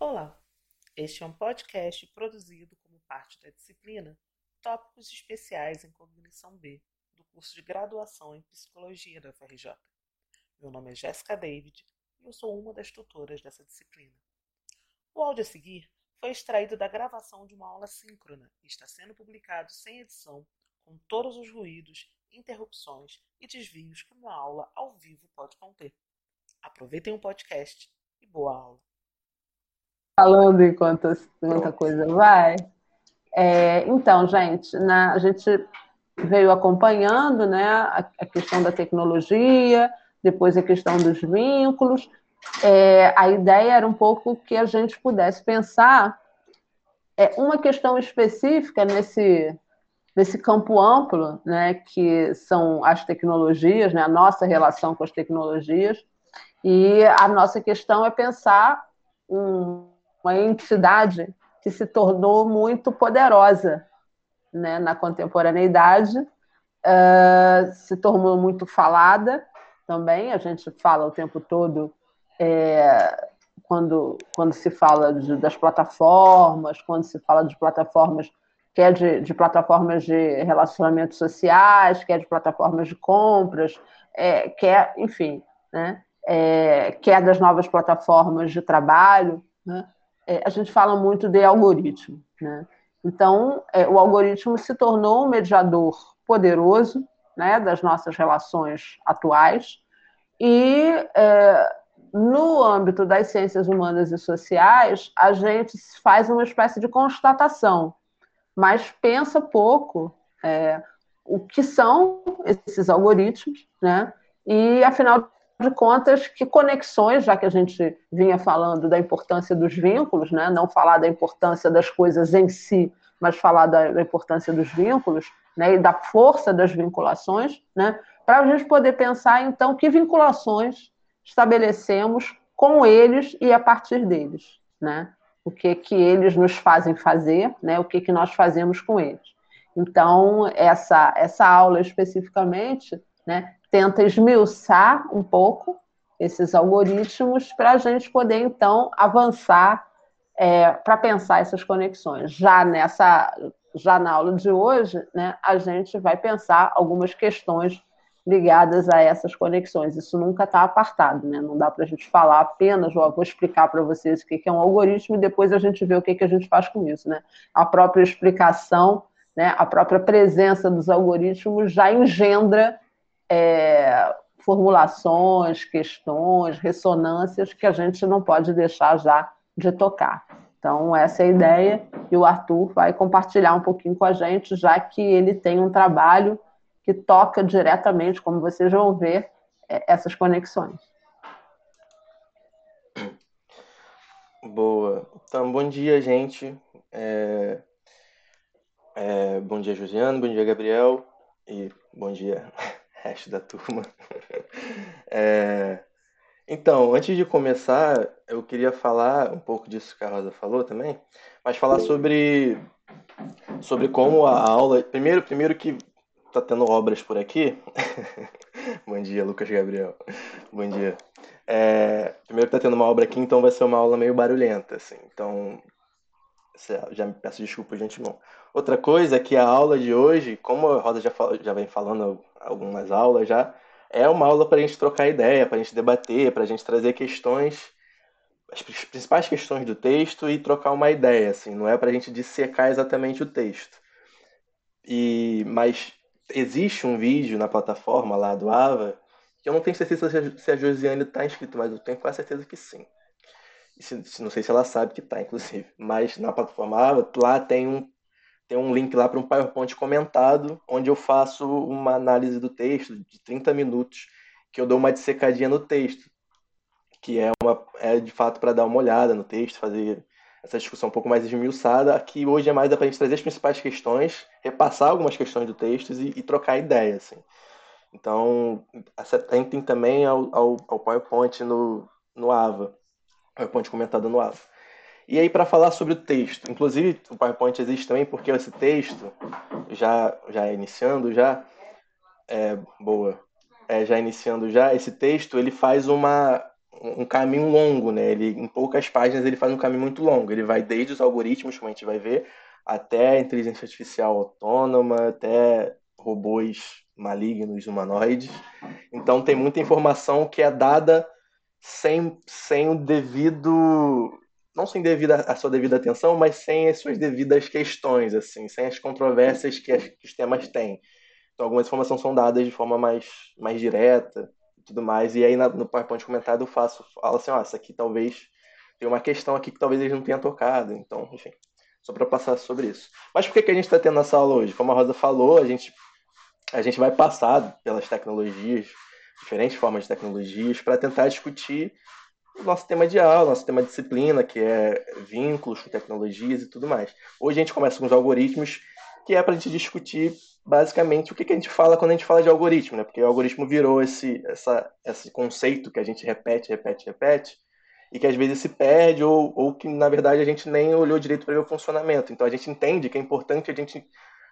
Olá, este é um podcast produzido como parte da disciplina Tópicos Especiais em Cognição B, do curso de graduação em Psicologia da UFRJ. Meu nome é Jéssica David e eu sou uma das tutoras dessa disciplina. O áudio a seguir foi extraído da gravação de uma aula síncrona e está sendo publicado sem edição, com todos os ruídos, interrupções e desvios que uma aula ao vivo pode conter. Aproveitem o podcast e boa aula. Falando enquanto muita coisa vai. É, então, gente, na, a gente veio acompanhando né, a, a, questão da tecnologia, depois a questão dos vínculos. É, a ideia era um pouco que a gente pudesse pensar é, uma questão específica nesse, nesse campo amplo, né, que são as tecnologias, né, a nossa relação com as tecnologias, e a nossa questão é pensar um, uma entidade que se tornou muito poderosa né, na contemporaneidade, uh, se tornou muito falada também, a gente fala o tempo todo é, quando, quando se fala de, das plataformas, quando se fala de plataformas, quer de, de plataformas de relacionamentos sociais, quer de plataformas de compras, é, quer, enfim, né? é, é das novas plataformas de trabalho, né? É, a gente fala muito de algoritmo. Né? Então, é, o algoritmo se tornou um mediador poderoso né, das nossas relações atuais e, é, no âmbito das ciências humanas e sociais, a gente faz uma espécie de constatação, mas pensa pouco é, o que são esses algoritmos, né? E, afinal de contas, que conexões, já que a gente vinha falando da importância dos vínculos, né? não falar da importância das coisas em si, mas falar da, da importância dos vínculos né? e da força das vinculações, né? para a gente poder pensar, então, que vinculações estabelecemos com eles e a partir deles. Né? O que, que eles nos fazem fazer, né? o que, que nós fazemos com eles. Então, essa, essa aula especificamente né, tenta esmiuçar um pouco esses algoritmos para a gente poder, então, avançar é, para pensar essas conexões. Já nessa, já na aula de hoje, né, a gente vai pensar algumas questões ligadas a essas conexões. Isso nunca está apartado, né? Não dá para a gente falar apenas, vou explicar para vocês o que é um algoritmo e depois a gente vê o que, que a gente faz com isso, né? A própria explicação, né, a própria presença dos algoritmos já engendra é, formulações, questões, ressonâncias que a gente não pode deixar já de tocar. Então, essa é a ideia, e o Arthur vai compartilhar um pouquinho com a gente, já que ele tem um trabalho que toca diretamente, como vocês vão ver, é, essas conexões. Boa. Então, bom dia, gente. É... É... Bom dia, Josiane, bom dia, Gabriel, e bom dia, resto da turma. É, então, antes de começar, eu queria falar um pouco disso que a Rosa falou também, mas falar sobre, sobre como a aula. Primeiro, primeiro que tá tendo obras por aqui. Bom dia, Lucas Gabriel. Bom dia. É, primeiro que tá tendo uma obra aqui, então vai ser uma aula meio barulhenta, assim. Então, já me peço desculpa de antemão. Outra coisa é que a aula de hoje, como a Rosa já, já vem falando algumas aulas já, é uma aula para a gente trocar ideia, para a gente debater, para a gente trazer questões, as principais questões do texto e trocar uma ideia, assim, não é para a gente dissecar exatamente o texto. E, mas existe um vídeo na plataforma lá do Ava, que eu não tenho certeza se a Josiane está inscrito, mas eu tenho quase certeza que sim. Se, não sei se ela sabe que está, inclusive. Mas na plataforma Ava, lá tem um tem um link lá para um PowerPoint comentado, onde eu faço uma análise do texto de 30 minutos, que eu dou uma dissecadinha no texto, que é, uma, é de fato para dar uma olhada no texto, fazer essa discussão um pouco mais esmiuçada. Aqui hoje é mais para a gente trazer as principais questões, repassar algumas questões do texto e, e trocar ideia. Assim. Então, atentem também ao, ao, ao PowerPoint no, no AVA, PowerPoint comentado no AVA. E aí, para falar sobre o texto, inclusive o PowerPoint existe também porque esse texto, já, já iniciando, já, é, boa, é, já iniciando já, esse texto, ele faz uma, um caminho longo, né? Ele, em poucas páginas ele faz um caminho muito longo. Ele vai desde os algoritmos, como a gente vai ver, até inteligência artificial autônoma, até robôs malignos, humanoides. Então tem muita informação que é dada sem, sem o devido não sem devida a sua devida atenção, mas sem as suas devidas questões, assim, sem as controvérsias que, as, que os temas têm. Então, algumas informações são dadas de forma mais, mais direta e tudo mais. E aí, na, no PowerPoint comentado, eu faço, falo assim, ó, essa aqui talvez tem uma questão aqui que talvez eles não tenham tocado. Então, enfim, só para passar sobre isso. Mas por que, que a gente está tendo essa aula hoje? Como a Rosa falou, a gente, a gente vai passar pelas tecnologias, diferentes formas de tecnologias, para tentar discutir nosso tema de aula, nosso tema de disciplina, que é vínculos com tecnologias e tudo mais. Hoje a gente começa com os algoritmos, que é para a gente discutir basicamente o que, que a gente fala quando a gente fala de algoritmo, né? Porque o algoritmo virou esse, essa, esse conceito que a gente repete, repete, repete, e que às vezes se perde, ou, ou que na verdade a gente nem olhou direito para ver o funcionamento. Então a gente entende que é importante a gente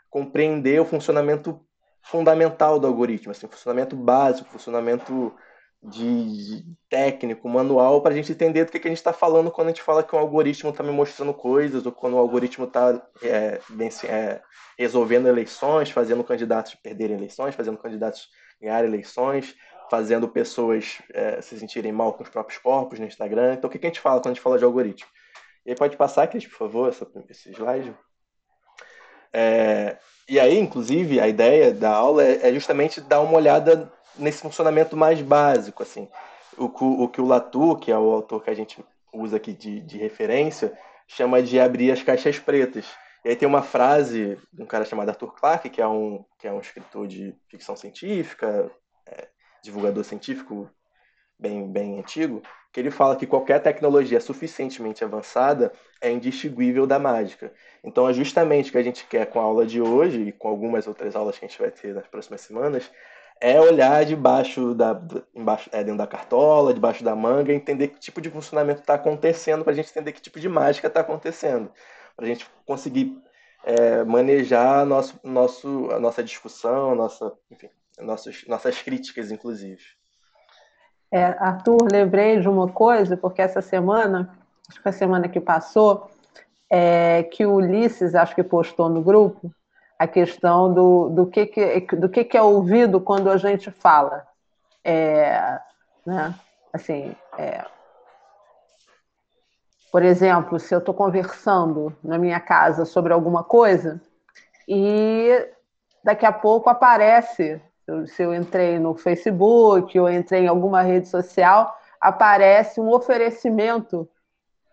compreender o funcionamento fundamental do algoritmo, assim, funcionamento básico, funcionamento de, de técnico, manual, para a gente entender do que, que a gente está falando quando a gente fala que um algoritmo está me mostrando coisas, ou quando o algoritmo está é, é, resolvendo eleições, fazendo candidatos perderem eleições, fazendo candidatos ganhar eleições, fazendo pessoas é, se sentirem mal com os próprios corpos no Instagram. Então, o que, que a gente fala quando a gente fala de algoritmo? E aí pode passar, Cris, por favor, essa, esse slide. É, e aí, inclusive, a ideia da aula é, é justamente dar uma olhada nesse funcionamento mais básico, assim. O, o que o Latour, que é o autor que a gente usa aqui de, de referência, chama de abrir as caixas pretas. E aí tem uma frase de um cara chamado Arthur Clarke, que é um, que é um escritor de ficção científica, é, divulgador científico bem, bem antigo, que ele fala que qualquer tecnologia suficientemente avançada é indistinguível da mágica. Então é justamente o que a gente quer com a aula de hoje e com algumas outras aulas que a gente vai ter nas próximas semanas, é olhar debaixo da embaixo, é, dentro da cartola, debaixo da manga, entender que tipo de funcionamento está acontecendo, para a gente entender que tipo de mágica está acontecendo, para a gente conseguir é, manejar nosso, nosso, a nossa discussão, nossa, enfim, nossas, críticas, inclusive. É, Arthur, lembrei de uma coisa, porque essa semana, acho que a semana que passou, é, que o Ulisses, acho que postou no grupo, a questão do, do, que, que, do que, que é ouvido quando a gente fala. É, né? Assim, é, por exemplo, se eu estou conversando na minha casa sobre alguma coisa e daqui a pouco aparece, se eu entrei no Facebook ou entrei em alguma rede social, aparece um oferecimento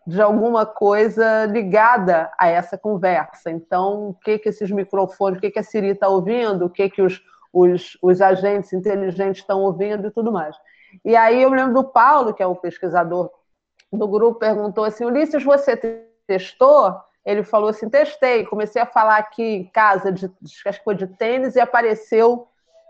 de alguma coisa ligada a essa conversa. Então, o que, que esses microfones, o que, que a Siri está ouvindo, o que, que os, os, os agentes inteligentes estão ouvindo e tudo mais. E aí eu lembro do Paulo, que é o pesquisador do grupo, perguntou assim, Ulisses, você testou? Ele falou assim, testei, comecei a falar aqui em casa, de, acho que foi de tênis, e apareceu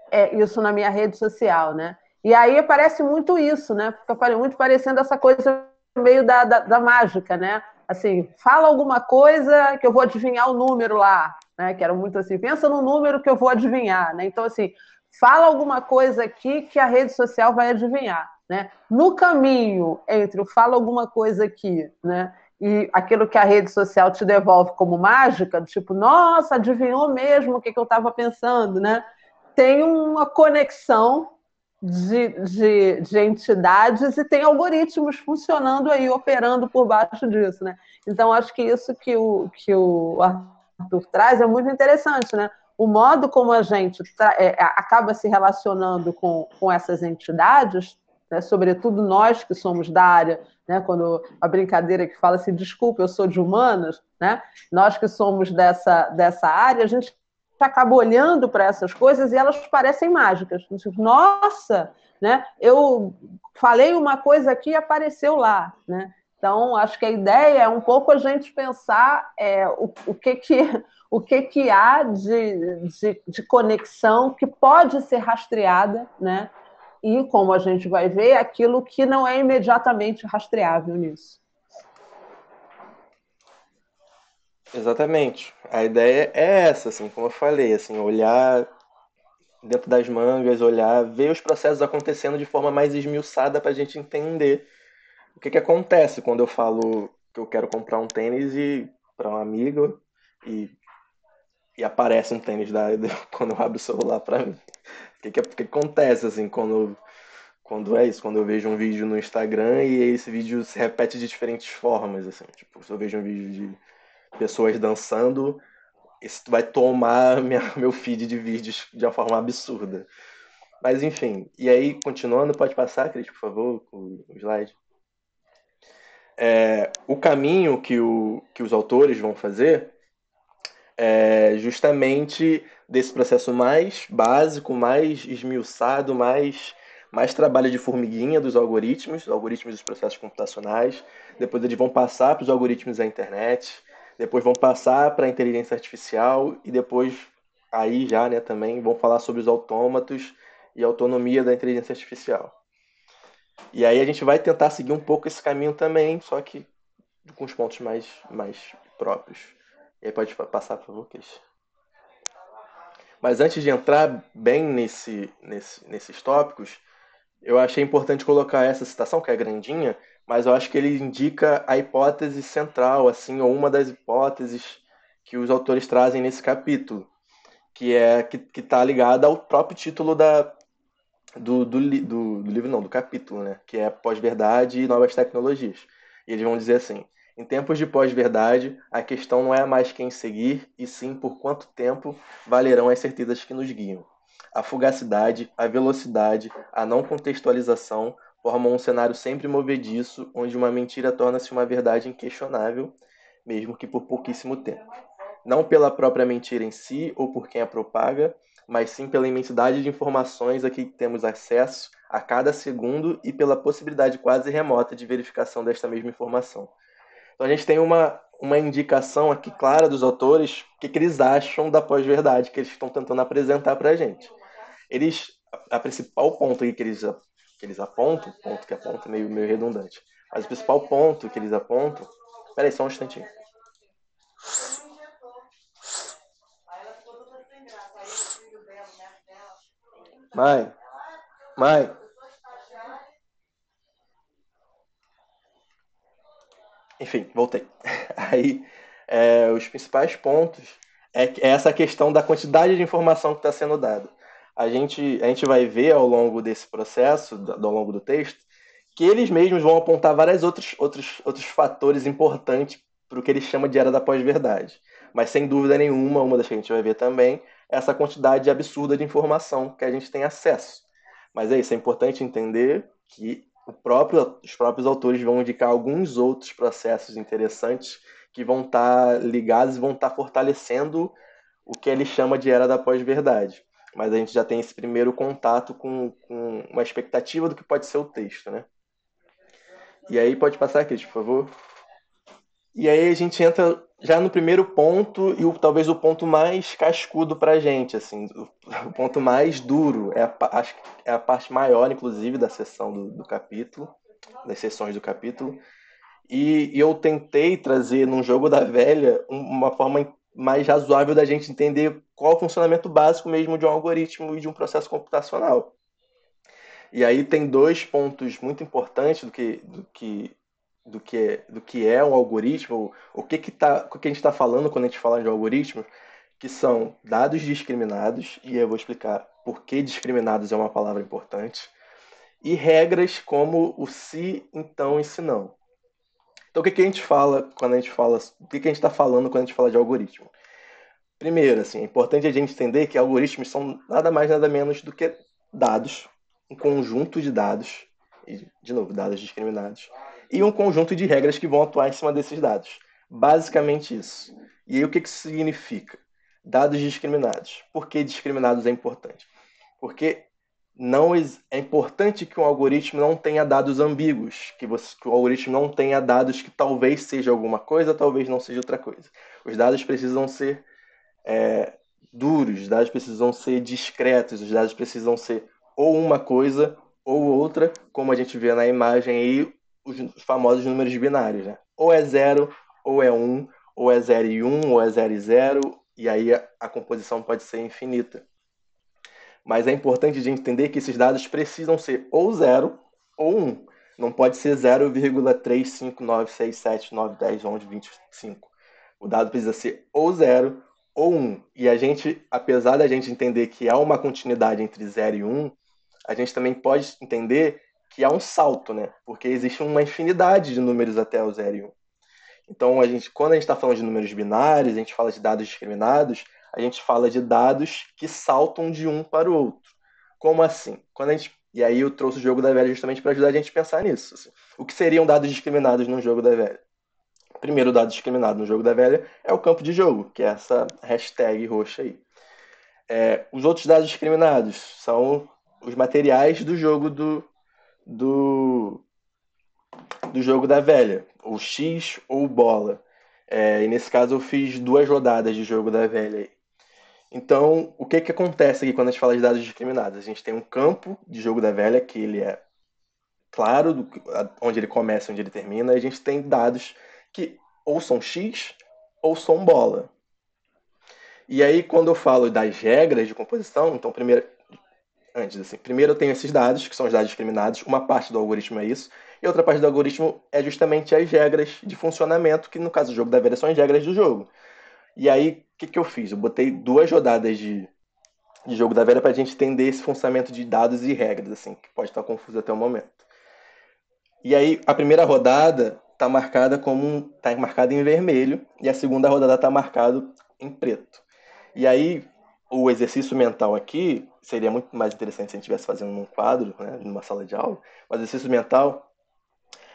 é, isso na minha rede social, né? E aí aparece muito isso, né? Fica muito parecendo essa coisa meio da, da, da, mágica, né? Assim, fala alguma coisa que eu vou adivinhar o número lá, né? Que era muito assim, pensa no número que eu vou adivinhar, né? Então, assim, fala alguma coisa aqui que a rede social vai adivinhar, né? No caminho entre o fala alguma coisa aqui, né? E aquilo que a rede social te devolve como mágica, tipo, nossa, adivinhou mesmo o que, que eu estava pensando, né? Tem uma conexão de, de, de, entidades e tem algoritmos funcionando aí, operando por baixo disso, né? Então, acho que isso que o, que o Arthur traz é muito interessante, né? O modo como a gente é, acaba se relacionando com, com essas entidades, né? sobretudo nós que somos da área, né? quando a brincadeira que fala assim, desculpa, eu sou de humanas, né? nós que somos dessa, dessa área, a gente acaba olhando para essas coisas e elas parecem mágicas. Nossa, né? Eu falei uma coisa aqui e apareceu lá, né? Então, acho que a ideia é um pouco a gente pensar é, o, o, que, que, o que, que há de, de, de, conexão que pode ser rastreada, né? E, como a gente vai ver, aquilo que não é imediatamente rastreável nisso. Exatamente. A ideia é essa, assim, como eu falei, assim, olhar dentro das mangas, olhar, ver os processos acontecendo de forma mais esmiuçada para a gente entender o que, que acontece quando eu falo que eu quero comprar um tênis e para um amigo e, e aparece um tênis da, quando eu abro o celular para mim. O que, que, que acontece assim quando quando é isso, quando eu vejo um vídeo no Instagram e esse vídeo se repete de diferentes formas, assim, tipo, se eu vejo um vídeo de pessoas dançando, isso vai tomar minha, meu feed de vídeos de uma forma absurda. Mas enfim, e aí, continuando, pode passar, Cris, por favor, o slide. É, o caminho que, o, que os autores vão fazer é justamente desse processo mais básico, mais esmiuçado, mais mais trabalho de formiguinha dos algoritmos, algoritmos dos processos computacionais. Depois eles vão passar para os algoritmos da internet, depois vão passar para a inteligência artificial e depois aí já, né, também vão falar sobre os autômatos e a autonomia da inteligência artificial. E aí a gente vai tentar seguir um pouco esse caminho também, só que com os pontos mais mais próprios. E aí pode passar, por favor, Cris. Mas antes de entrar bem nesse, nesse, nesses tópicos, eu achei importante colocar essa citação, que é grandinha, mas eu acho que ele indica a hipótese central, assim, ou uma das hipóteses que os autores trazem nesse capítulo, que é que está ligada ao próprio título da, do, do, do, do, livro, não, do capítulo, né? Que é Pós-Verdade e Novas Tecnologias. E eles vão dizer assim: em tempos de pós-verdade, a questão não é mais quem seguir, e sim por quanto tempo valerão as certezas que nos guiam. A fugacidade, a velocidade, a não contextualização formam um cenário sempre movediço, onde uma mentira torna-se uma verdade inquestionável, mesmo que por pouquíssimo tempo. Não pela própria mentira em si ou por quem a propaga, mas sim pela imensidade de informações a que temos acesso a cada segundo e pela possibilidade quase remota de verificação desta mesma informação. Então a gente tem uma, uma indicação aqui clara dos autores o que, que eles acham da pós-verdade que eles estão tentando apresentar para a gente eles a principal ponto que eles que eles apontam, ponto que aponta meio meio redundante, mas o principal ponto que eles apontam, peraí só um instantinho. Mãe, mãe. Enfim, voltei. Aí, é, os principais pontos é, é essa questão da quantidade de informação que está sendo dada a gente, a gente vai ver ao longo desse processo, ao longo do texto, que eles mesmos vão apontar vários outros, outros, outros fatores importantes para o que eles chamam de era da pós-verdade. Mas, sem dúvida nenhuma, uma das que a gente vai ver também é essa quantidade absurda de informação que a gente tem acesso. Mas é isso, é importante entender que próprio, os próprios autores vão indicar alguns outros processos interessantes que vão estar ligados e vão estar fortalecendo o que ele chama de era da pós-verdade mas a gente já tem esse primeiro contato com, com uma expectativa do que pode ser o texto, né? E aí pode passar aqui, por favor. E aí a gente entra já no primeiro ponto e o, talvez o ponto mais cascudo para a gente, assim, o, o, ponto mais duro é a, acho, é a parte maior, inclusive, da sessão do, do capítulo, das sessões do capítulo. E, e, eu tentei trazer num jogo da velha uma forma mais razoável da gente entender qual o funcionamento básico mesmo de um algoritmo e de um processo computacional. E aí tem dois pontos muito importantes do que, do que, do que, é, do que é um algoritmo, o que, que, tá, o que a gente está falando quando a gente fala de algoritmo, que são dados discriminados, e eu vou explicar por que discriminados é uma palavra importante, e regras como o se, então e se não. Então, o que, que a gente fala quando a gente fala. O que, que a gente está falando quando a gente fala de algoritmo? Primeiro, assim, é importante a gente entender que algoritmos são nada mais, nada menos do que dados, um conjunto de dados, de novo, dados discriminados, e um conjunto de regras que vão atuar em cima desses dados. Basicamente isso. E aí, o que, que isso significa? Dados discriminados. Por que discriminados é importante? Porque não é importante que um algoritmo não tenha dados ambíguos, que, você, que, o algoritmo não tenha dados que talvez seja alguma coisa, talvez não seja outra coisa. Os dados precisam ser é, duros, os dados precisam ser discretos, os dados precisam ser ou uma coisa ou outra, como a gente vê na imagem aí, os famosos números binários, né? Ou é zero, ou é um, ou é zero e um, ou é zero e zero, e aí a, a composição pode ser infinita. Mas é importante de entender que esses dados precisam ser ou 0 ou 1. Um. Não pode ser 0,35967910125. O dado precisa ser ou 0 ou 1. Um. E a gente, apesar da gente entender que há uma continuidade entre 0 e 1, um, a gente também pode entender que há um salto, né? Porque existe uma infinidade de números até o 0 e 1. Um. Então, a gente, quando a gente está falando de números binários, a gente fala de dados discriminados, a gente fala de dados que saltam de um para o outro. Como assim? Quando a gente e aí eu trouxe o jogo da velha justamente para ajudar a gente a pensar nisso. Assim. O que seriam dados discriminados no jogo da velha? O primeiro dado discriminado no jogo da velha é o campo de jogo, que é essa hashtag roxa aí. É, os outros dados discriminados são os materiais do jogo do, do, do jogo da velha, o X ou bola. É, e nesse caso eu fiz duas rodadas de jogo da velha. Então, o que, que acontece aqui quando a gente fala de dados discriminados? A gente tem um campo de jogo da velha que ele é claro, do, onde ele começa, onde ele termina, e a gente tem dados que ou são X ou são bola. E aí, quando eu falo das regras de composição, então, primeiro, antes assim, primeiro eu tenho esses dados, que são os dados discriminados, uma parte do algoritmo é isso, e outra parte do algoritmo é justamente as regras de funcionamento, que no caso do jogo da velha são as regras do jogo. E aí, o que, que eu fiz? Eu botei duas rodadas de, de jogo da velha para a gente entender esse funcionamento de dados e regras, assim, que pode estar confuso até o momento. E aí, a primeira rodada está marcada como está marcada em vermelho e a segunda rodada está marcada em preto. E aí, o exercício mental aqui seria muito mais interessante se a gente estivesse fazendo num quadro, né, numa sala de aula. Mas o exercício mental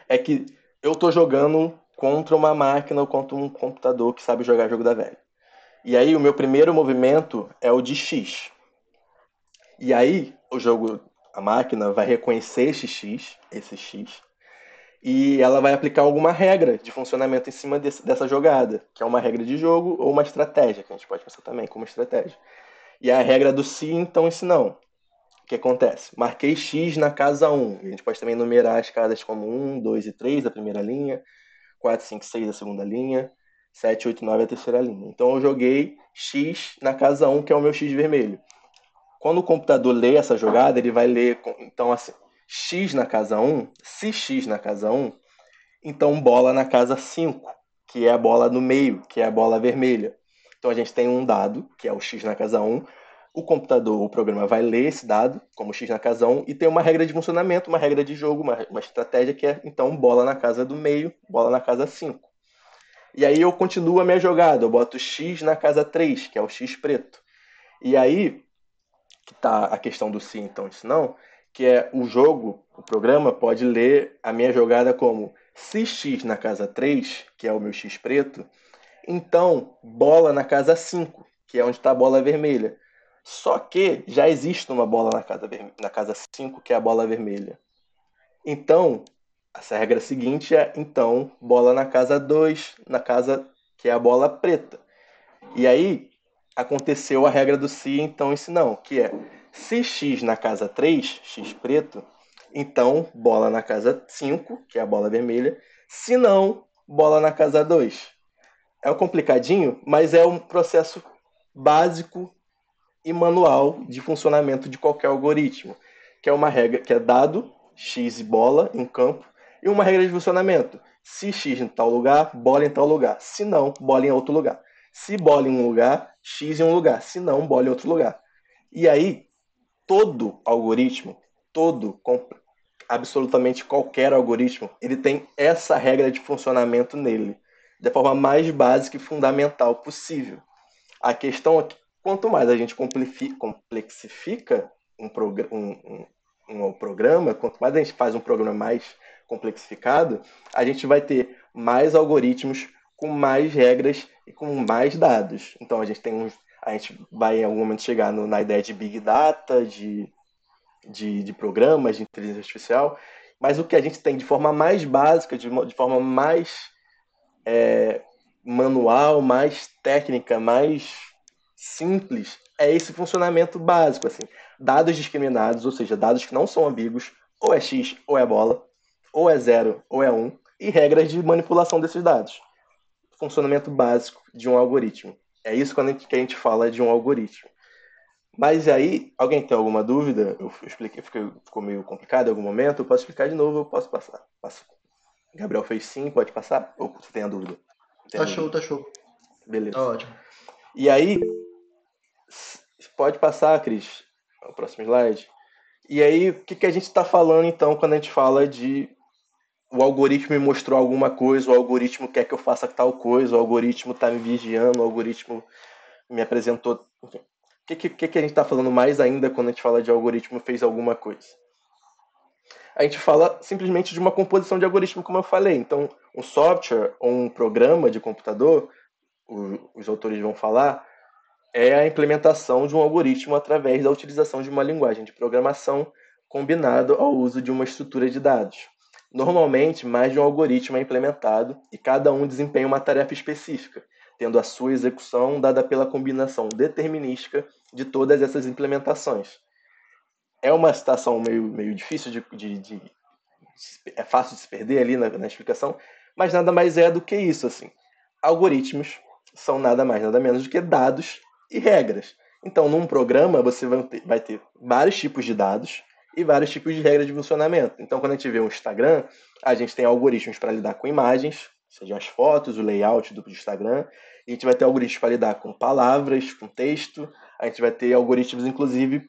é que eu estou jogando contra uma máquina ou contra um computador que sabe jogar jogo da velha. E aí o meu primeiro movimento é o de X. E aí o jogo, a máquina vai reconhecer esse X, esse X, e ela vai aplicar alguma regra de funcionamento em cima desse, dessa jogada, que é uma regra de jogo ou uma estratégia, que a gente pode pensar também como estratégia. E a regra do se, então, esse não. O que acontece? Marquei X na casa 1. A gente pode também numerar as casas como 1, 2 e 3, a primeira linha. 4, 5, 6 a segunda linha, 7, 8, 9 a terceira linha. Então eu joguei X na casa 1, que é o meu X vermelho. Quando o computador lê essa jogada, ele vai ler, então assim, X na casa 1, se X na casa 1, então bola na casa 5, que é a bola no meio, que é a bola vermelha. Então a gente tem um dado, que é o X na casa 1, o computador, o programa vai ler esse dado, como X na casa 1, e tem uma regra de funcionamento, uma regra de jogo, uma, uma estratégia que é, então, bola na casa do meio, bola na casa 5. E aí eu continuo a minha jogada, eu boto X na casa 3, que é o X preto. E aí, que está a questão do sim, então, isso não, que é o jogo, o programa pode ler a minha jogada como se X na casa 3, que é o meu X preto, então bola na casa 5, que é onde está a bola vermelha. Só que já existe uma bola na casa, na casa 5, que é a bola vermelha. Então, essa regra seguinte é, então, bola na casa 2, na casa que é a bola preta. E aí, aconteceu a regra do se, então, esse não, que é, se x na casa 3, x preto, então, bola na casa 5, que é a bola vermelha, se não, bola na casa 2. É um complicadinho, mas é um processo básico e manual de funcionamento de qualquer algoritmo, que é uma regra que é dado x e bola em campo e uma regra de funcionamento. Se x em tal lugar, bola em tal lugar. Se não, bola em outro lugar. Se bola em um lugar, x em um lugar. Se não, bola em outro lugar. E aí, todo algoritmo, todo, absolutamente qualquer algoritmo, ele tem essa regra de funcionamento nele, da forma mais básica e fundamental possível. A questão quanto mais a gente complexifica um, um, um, um, programa, quanto mais a gente faz um programa mais complexificado, a gente vai ter mais algoritmos com mais regras e com mais dados. Então a gente tem uns, a gente vai em algum momento chegar no, na ideia de big data, de, de, de, programas de inteligência artificial, mas o que a gente tem de forma mais básica, de, de forma mais é, manual, mais técnica, mais simples é esse funcionamento básico, assim. Dados discriminados, ou seja, dados que não são ambíguos, ou é X ou é bola, ou é zero ou é um, e regras de manipulação desses dados. Funcionamento básico de um algoritmo. É isso quando a gente, que a gente fala de um algoritmo. Mas aí, alguém tem alguma dúvida? Eu expliquei, ficou meio complicado em algum momento. Eu posso explicar de novo, eu posso passar. Passo. Gabriel fez sim, pode passar? Ou você tem a dúvida? Tem tá a show, dúvida? tá show. Beleza. Tá ótimo. E aí, pode passar, Cris, o próximo slide. E aí, o que, que a gente está falando então quando a gente fala de o algoritmo me mostrou alguma coisa, o algoritmo quer que eu faça tal coisa, o algoritmo está me vigiando, o algoritmo me apresentou. Enfim. O que, que, que a gente está falando mais ainda quando a gente fala de algoritmo fez alguma coisa? A gente fala simplesmente de uma composição de algoritmo, como eu falei. Então, um software ou um programa de computador, os autores vão falar, é a implementação de um algoritmo através da utilização de uma linguagem de programação combinado ao uso de uma estrutura de dados. Normalmente, mais de um algoritmo é implementado e cada um desempenha uma tarefa específica, tendo a sua execução dada pela combinação determinística de todas essas implementações. É uma citação meio, meio difícil de, de, de É fácil de se perder ali na, na explicação, mas nada mais é do que isso. assim. Algoritmos são nada mais, nada menos do que dados e regras. Então, num programa, você vai ter, vai ter vários tipos de dados e vários tipos de regras de funcionamento. Então, quando a gente vê um Instagram, a gente tem algoritmos para lidar com imagens, sejam as fotos, o layout do Instagram, a gente vai ter algoritmos para lidar com palavras, com texto, a gente vai ter algoritmos, inclusive,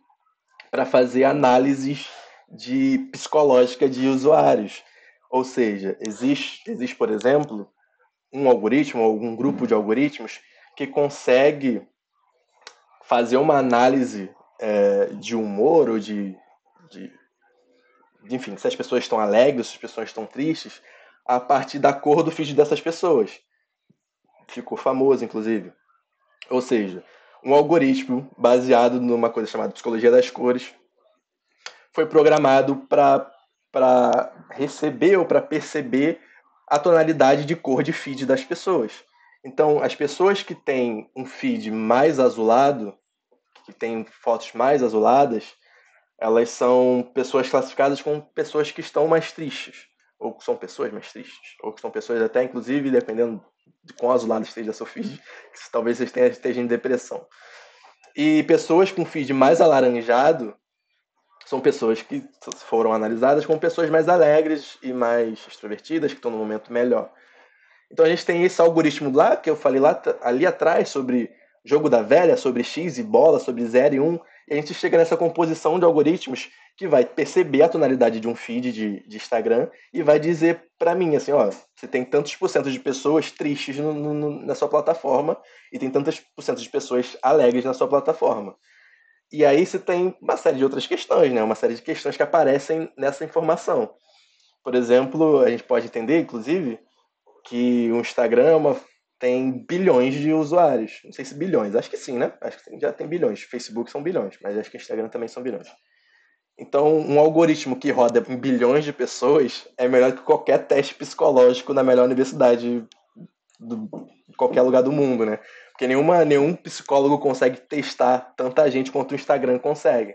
para fazer análises de psicológica de usuários. Ou seja, existe, existe, por exemplo, um algoritmo ou um grupo de algoritmos que consegue fazer uma análise é, de humor ou de, de, de, enfim, se as pessoas estão alegres, se as pessoas estão tristes, a partir da cor do feed dessas pessoas. Ficou famoso, inclusive. Ou seja, um algoritmo baseado numa coisa chamada psicologia das cores foi programado para receber ou para perceber a tonalidade de cor de feed das pessoas. Então, as pessoas que têm um feed mais azulado, que têm fotos mais azuladas, elas são pessoas classificadas como pessoas que estão mais tristes, ou que são pessoas mais tristes, ou que são pessoas até, inclusive, dependendo de quão azulado esteja seu feed, talvez você esteja em depressão. E pessoas com feed mais alaranjado são pessoas que foram analisadas como pessoas mais alegres e mais extrovertidas, que estão no momento melhor. Então a gente tem esse algoritmo lá, que eu falei lá ali atrás, sobre jogo da velha, sobre X e bola, sobre 0 e 1, um, e a gente chega nessa composição de algoritmos que vai perceber a tonalidade de um feed de, de Instagram e vai dizer para mim assim, ó, você tem tantos por cento de pessoas tristes no, no, na sua plataforma e tem tantos por cento de pessoas alegres na sua plataforma. E aí você tem uma série de outras questões, né? Uma série de questões que aparecem nessa informação. Por exemplo, a gente pode entender, inclusive, que o Instagram é uma tem bilhões de usuários. Não sei se bilhões, acho que sim, né? Acho que já tem bilhões. Facebook são bilhões, mas acho que Instagram também são bilhões. Então, um algoritmo que roda em bilhões de pessoas é melhor que qualquer teste psicológico na melhor universidade de qualquer lugar do mundo, né? Porque nenhuma, nenhum psicólogo consegue testar tanta gente quanto o Instagram consegue.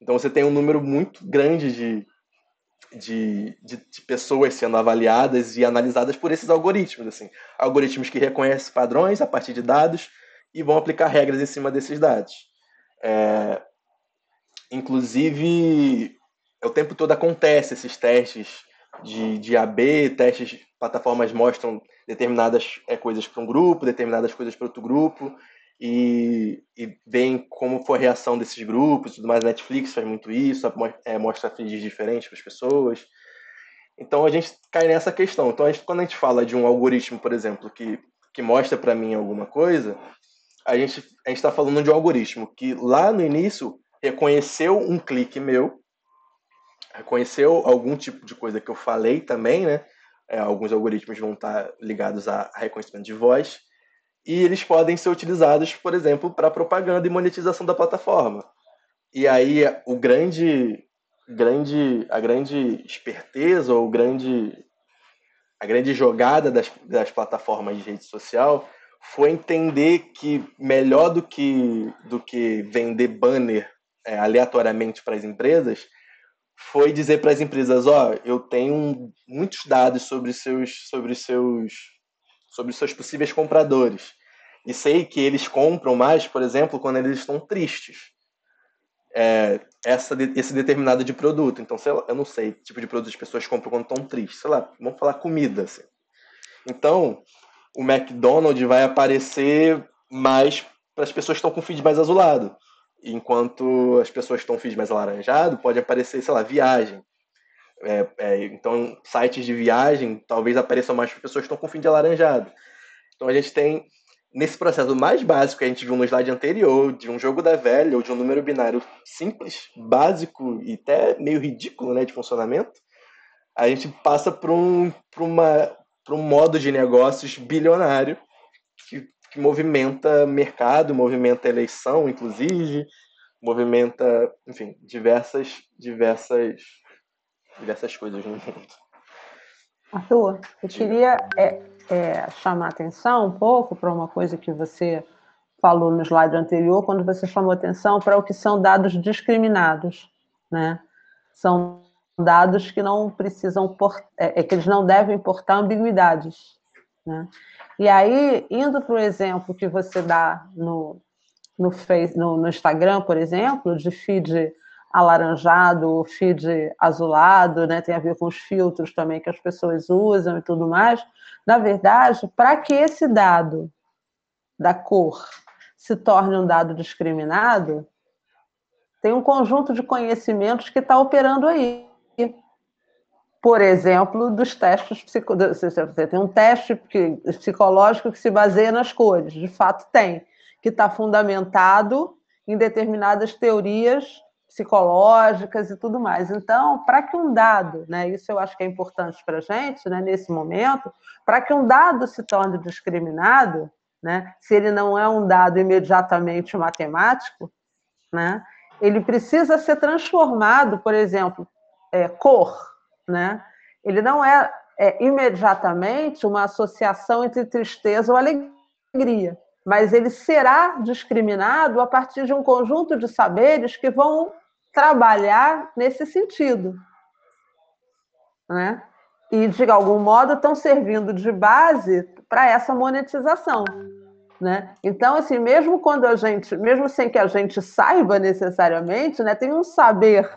Então, você tem um número muito grande de, de, de, de, pessoas sendo avaliadas e analisadas por esses algoritmos, assim, algoritmos que reconhecem padrões a partir de dados e vão aplicar regras em cima desses dados. É, inclusive, o tempo todo acontece esses testes de, de AB, testes, plataformas mostram determinadas é, coisas para um grupo, determinadas coisas para outro grupo, e, e veem como foi a reação desses grupos, tudo mais. Netflix faz muito isso, é, mostra feeds diferentes para as pessoas. Então a gente cai nessa questão. Então a gente, quando a gente fala de um algoritmo, por exemplo, que, que mostra para mim alguma coisa, a gente a está falando de um algoritmo que lá no início reconheceu um clique meu, reconheceu algum tipo de coisa que eu falei também, né? É, alguns algoritmos vão estar ligados a reconhecimento de voz e eles podem ser utilizados, por exemplo, para propaganda e monetização da plataforma. E aí o grande, grande, a grande esperteza ou grande, a grande jogada das, das plataformas de rede social foi entender que melhor do que, do que vender banner é, aleatoriamente para as empresas, foi dizer para as empresas, ó, oh, eu tenho muitos dados sobre seus, sobre seus sobre os seus possíveis compradores. E sei que eles compram mais, por exemplo, quando eles estão tristes. é, essa, esse determinado de produto. Então, sei lá, eu não sei que tipo de produto as pessoas compram quando estão tristes. Sei lá, vamos falar comida. Assim. Então, o McDonald's vai aparecer mais para as pessoas que estão com feed mais azulado. Enquanto as pessoas que estão com feed mais alaranjado, pode aparecer, sei lá, viagem. É, é, então, sites de viagem talvez apareçam mais para pessoas que estão com feed alaranjado. Então, a gente tem nesse processo mais básico que a gente viu no slide anterior, de um jogo da velha ou de um número binário simples, básico e até meio ridículo né, de funcionamento, a gente passa para um, uma, um modo de negócios bilionário que, que movimenta mercado, movimenta eleição, inclusive, movimenta, enfim, diversas, diversas, diversas coisas no mundo. Arthur, eu queria é, é, chamar atenção um pouco para uma coisa que você falou no slide anterior, quando você chamou atenção para o que são dados discriminados, né? São dados que não precisam, é, é, que eles não devem portar ambiguidades, né? E aí, indo para o exemplo que você dá no, no, face, no, no Instagram, por exemplo, de feed alaranjado, feed azulado, né? tem a ver com os filtros também que as pessoas usam e tudo mais. Na verdade, para que esse dado da cor se torne um dado discriminado, tem um conjunto de conhecimentos que está operando aí. Por exemplo, dos testes psicológicos. Você tem um teste psicológico que se baseia nas cores, de fato tem, que está fundamentado em determinadas teorias psicológicas e tudo mais. Então, para que um dado, né, isso eu acho que é importante para a gente, né, nesse momento, para que um dado se torne discriminado, né, se ele não é um dado imediatamente matemático, né, ele precisa ser transformado, por exemplo, é, cor, né, ele não é, é imediatamente uma associação entre tristeza ou alegria, mas ele será discriminado a partir de um conjunto de saberes que vão trabalhar nesse sentido. Né? E, de algum modo, estão servindo de base para essa monetização. Né? Então, assim, mesmo quando a gente, mesmo sem que a gente saiba necessariamente, né, tem um saber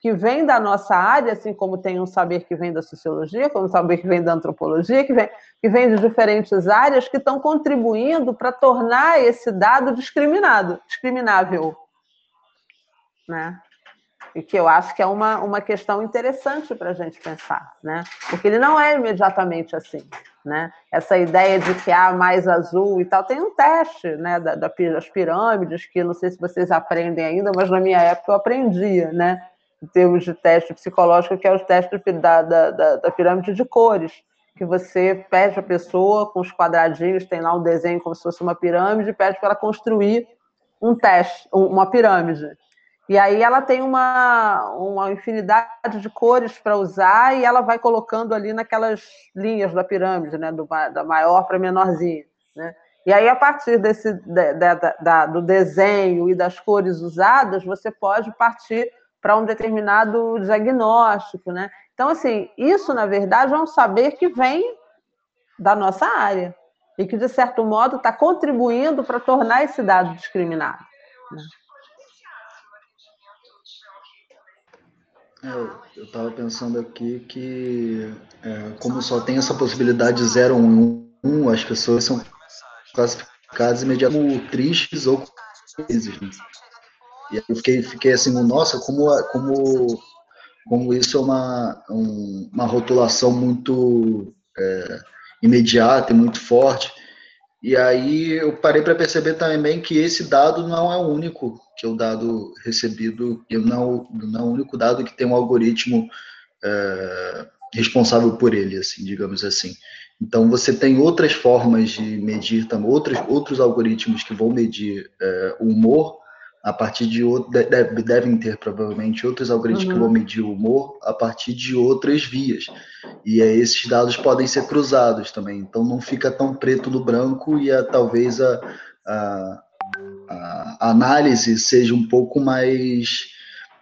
que vem da nossa área, assim como tem um saber que vem da sociologia, como um saber que vem da antropologia, que vem, que vem de diferentes áreas que estão contribuindo para tornar esse dado discriminado, discriminável né? E que eu acho que é uma, uma questão interessante para a gente pensar, né? Porque ele não é imediatamente assim, né? Essa ideia de que há mais azul e tal, tem um teste, né? Da, das pirâmides, que não sei se vocês aprendem ainda, mas na minha época eu aprendia, né? Em termos de teste psicológico, que é o teste da, da, da, pirâmide de cores, que você pede a pessoa com os quadradinhos, tem lá um desenho como se fosse uma pirâmide, pede para ela construir um teste, uma pirâmide. E aí ela tem uma, uma infinidade de cores para usar e ela vai colocando ali naquelas linhas da pirâmide, né? Do, da maior para menorzinha. Né? E aí, a partir desse, de, de, da, do desenho e das cores usadas, você pode partir para um determinado diagnóstico. Né? Então, assim, isso, na verdade, é um saber que vem da nossa área e que, de certo modo, está contribuindo para tornar esse dado discriminado. Né? É, eu estava pensando aqui que, é, como só tem essa possibilidade de 0 1 1, as pessoas são classificadas imediatamente como tristes ou felizes. Né? E eu fiquei, fiquei assim, nossa, como, como, como isso é uma, um, uma rotulação muito é, imediata e muito forte. E aí eu parei para perceber também que esse dado não é o único que é o dado recebido, e não, não é o único dado que tem um algoritmo é, responsável por ele, assim, digamos assim. Então você tem outras formas de medir, outros, outros algoritmos que vão medir é, o humor a partir de devem ter provavelmente outros algoritmos uhum. que vão medir o humor a partir de outras vias. E aí esses dados podem ser cruzados também. Então não fica tão preto no branco e a, talvez a, a, a análise seja um pouco mais,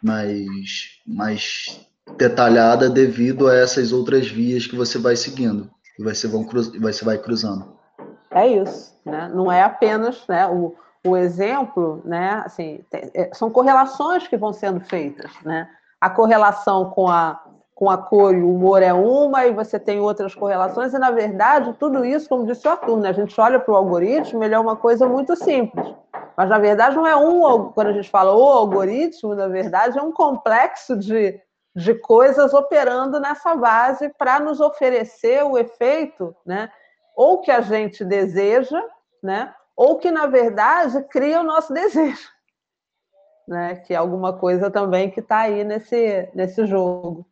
mais, mais detalhada devido a essas outras vias que você vai seguindo. E você, vão, você vai cruzando. É isso. Né? Não é apenas né, o o exemplo, né? Assim, é, são correlações que vão sendo feitas, né? A correlação com a com a cor e o humor é uma, e você tem outras correlações, e na verdade, tudo isso, como disse o Arthur, né? a gente olha para o algoritmo, ele é uma coisa muito simples. Mas na verdade não é um, quando a gente fala o algoritmo, na verdade é um complexo de, de coisas operando nessa base para nos oferecer o efeito, né? ou que a gente deseja, né? Ou que na verdade cria o nosso desejo. Né? Que é alguma coisa também que está aí nesse, nesse jogo.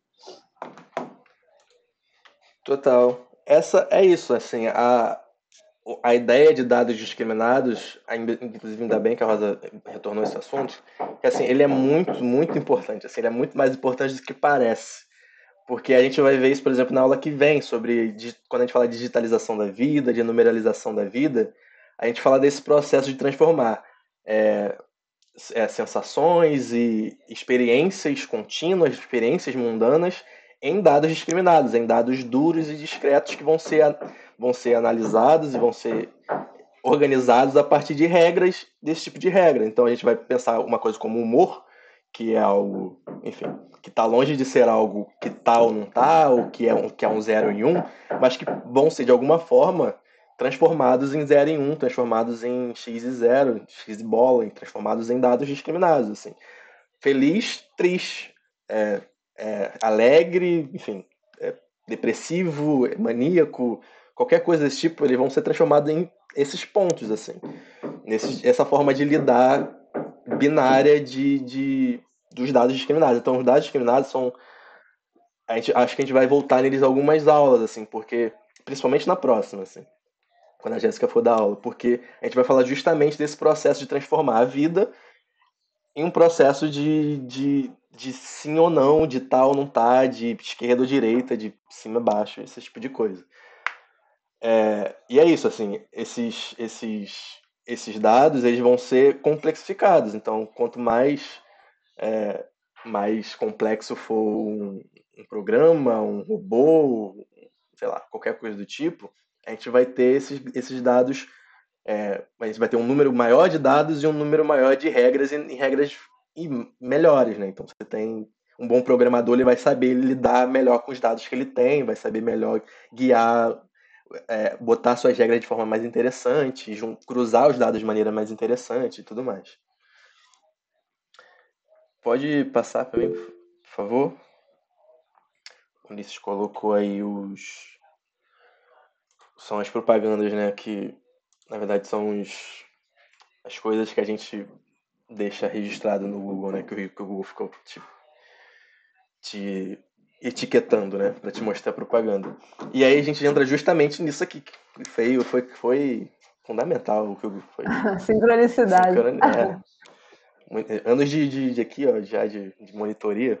Total. Essa é isso, assim, a, a ideia de dados discriminados, inclusive ainda bem que a Rosa retornou esse assunto, que assim, ele é muito, muito importante, assim, ele é muito mais importante do que parece. Porque a gente vai ver isso, por exemplo, na aula que vem, sobre quando a gente fala de digitalização da vida, de numeralização da vida, a gente fala desse processo de transformar é, é, sensações e experiências contínuas, experiências mundanas, em dados discriminados, em dados duros e discretos que vão ser, vão ser analisados e vão ser organizados a partir de regras desse tipo de regra. Então a gente vai pensar uma coisa como humor, que é algo, enfim, que está longe de ser algo que tá ou não tá, ou que é um, que é um zero em um, mas que vão ser de alguma forma transformados em zero em um, transformados em x e zero, x e bola, transformados em dados discriminados, assim. Feliz, triste, é, é, alegre, enfim, é, depressivo, maníaco, qualquer coisa desse tipo, eles vão ser transformados em esses pontos, assim. Nesse, essa forma de lidar binária de, de, dos dados discriminados. Então, os dados discriminados são. A gente, acho que a gente vai voltar neles algumas aulas, assim, porque. Principalmente na próxima, assim. Quando a Jéssica for dar aula, porque a gente vai falar justamente desse processo de transformar a vida em um processo de, de de sim ou não, de tal ou não tá, de esquerda ou direita, de cima baixo, esse tipo de coisa. É, e é isso, assim, esses, esses, esses dados eles vão ser complexificados. Então, quanto mais é, mais complexo for um, um, programa, um robô, sei lá, qualquer coisa do tipo, a gente vai ter esses, esses dados, é, a gente vai ter um número maior de dados e um número maior de regras, e, e regras e melhores, né? Então você tem um bom programador, ele vai saber lidar melhor com os dados que ele tem, vai saber melhor guiar, é, botar suas regras de forma mais interessante, cruzar os dados de maneira mais interessante e tudo mais. Pode passar para mim, por favor? O Ulisses colocou aí os. São as propagandas, né? Que na verdade são os... as coisas que a gente deixa registrado no Google, né? Que o, que o Google ficou te, te etiquetando, né? Para te mostrar propaganda. E aí a gente entra justamente nisso aqui. Que foi, foi, foi fundamental o que o Google foi. Sincronicidade. É. Anos de, de, de, aqui, ó, já de, de monitoria.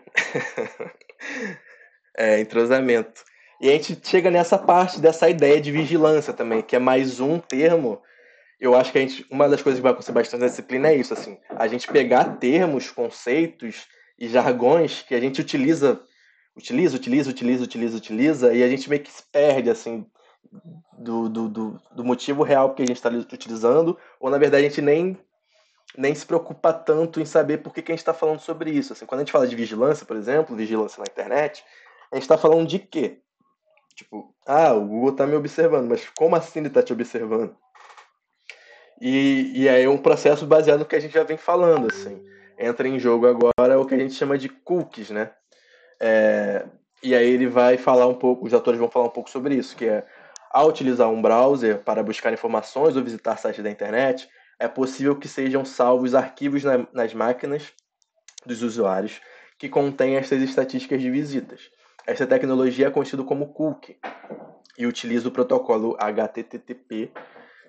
é, entrosamento. E a gente chega nessa parte dessa ideia de vigilância também, que é mais um termo eu acho que a gente, uma das coisas que vai acontecer bastante na disciplina é isso, assim, a gente pegar termos, conceitos e jargões que a gente utiliza, utiliza, utiliza, utiliza, utiliza, utiliza, e a gente meio que se perde, assim, do, do, do, do motivo real que a gente está utilizando, ou na verdade a gente nem, nem se preocupa tanto em saber por que, que a gente está falando sobre isso. Assim, quando a gente fala de vigilância, por exemplo, vigilância na internet, a gente está falando de quê? Tipo, ah, o Google está me observando, mas como assim ele está te observando? E, e aí é um processo baseado no que a gente já vem falando, assim. Entra em jogo agora o que a gente chama de cookies, né? É, e aí ele vai falar um pouco, os atores vão falar um pouco sobre isso, que é ao utilizar um browser para buscar informações ou visitar sites da internet, é possível que sejam salvos arquivos na, nas máquinas dos usuários que contêm essas estatísticas de visitas. Essa tecnologia é conhecida como cookie e utiliza o protocolo HTTP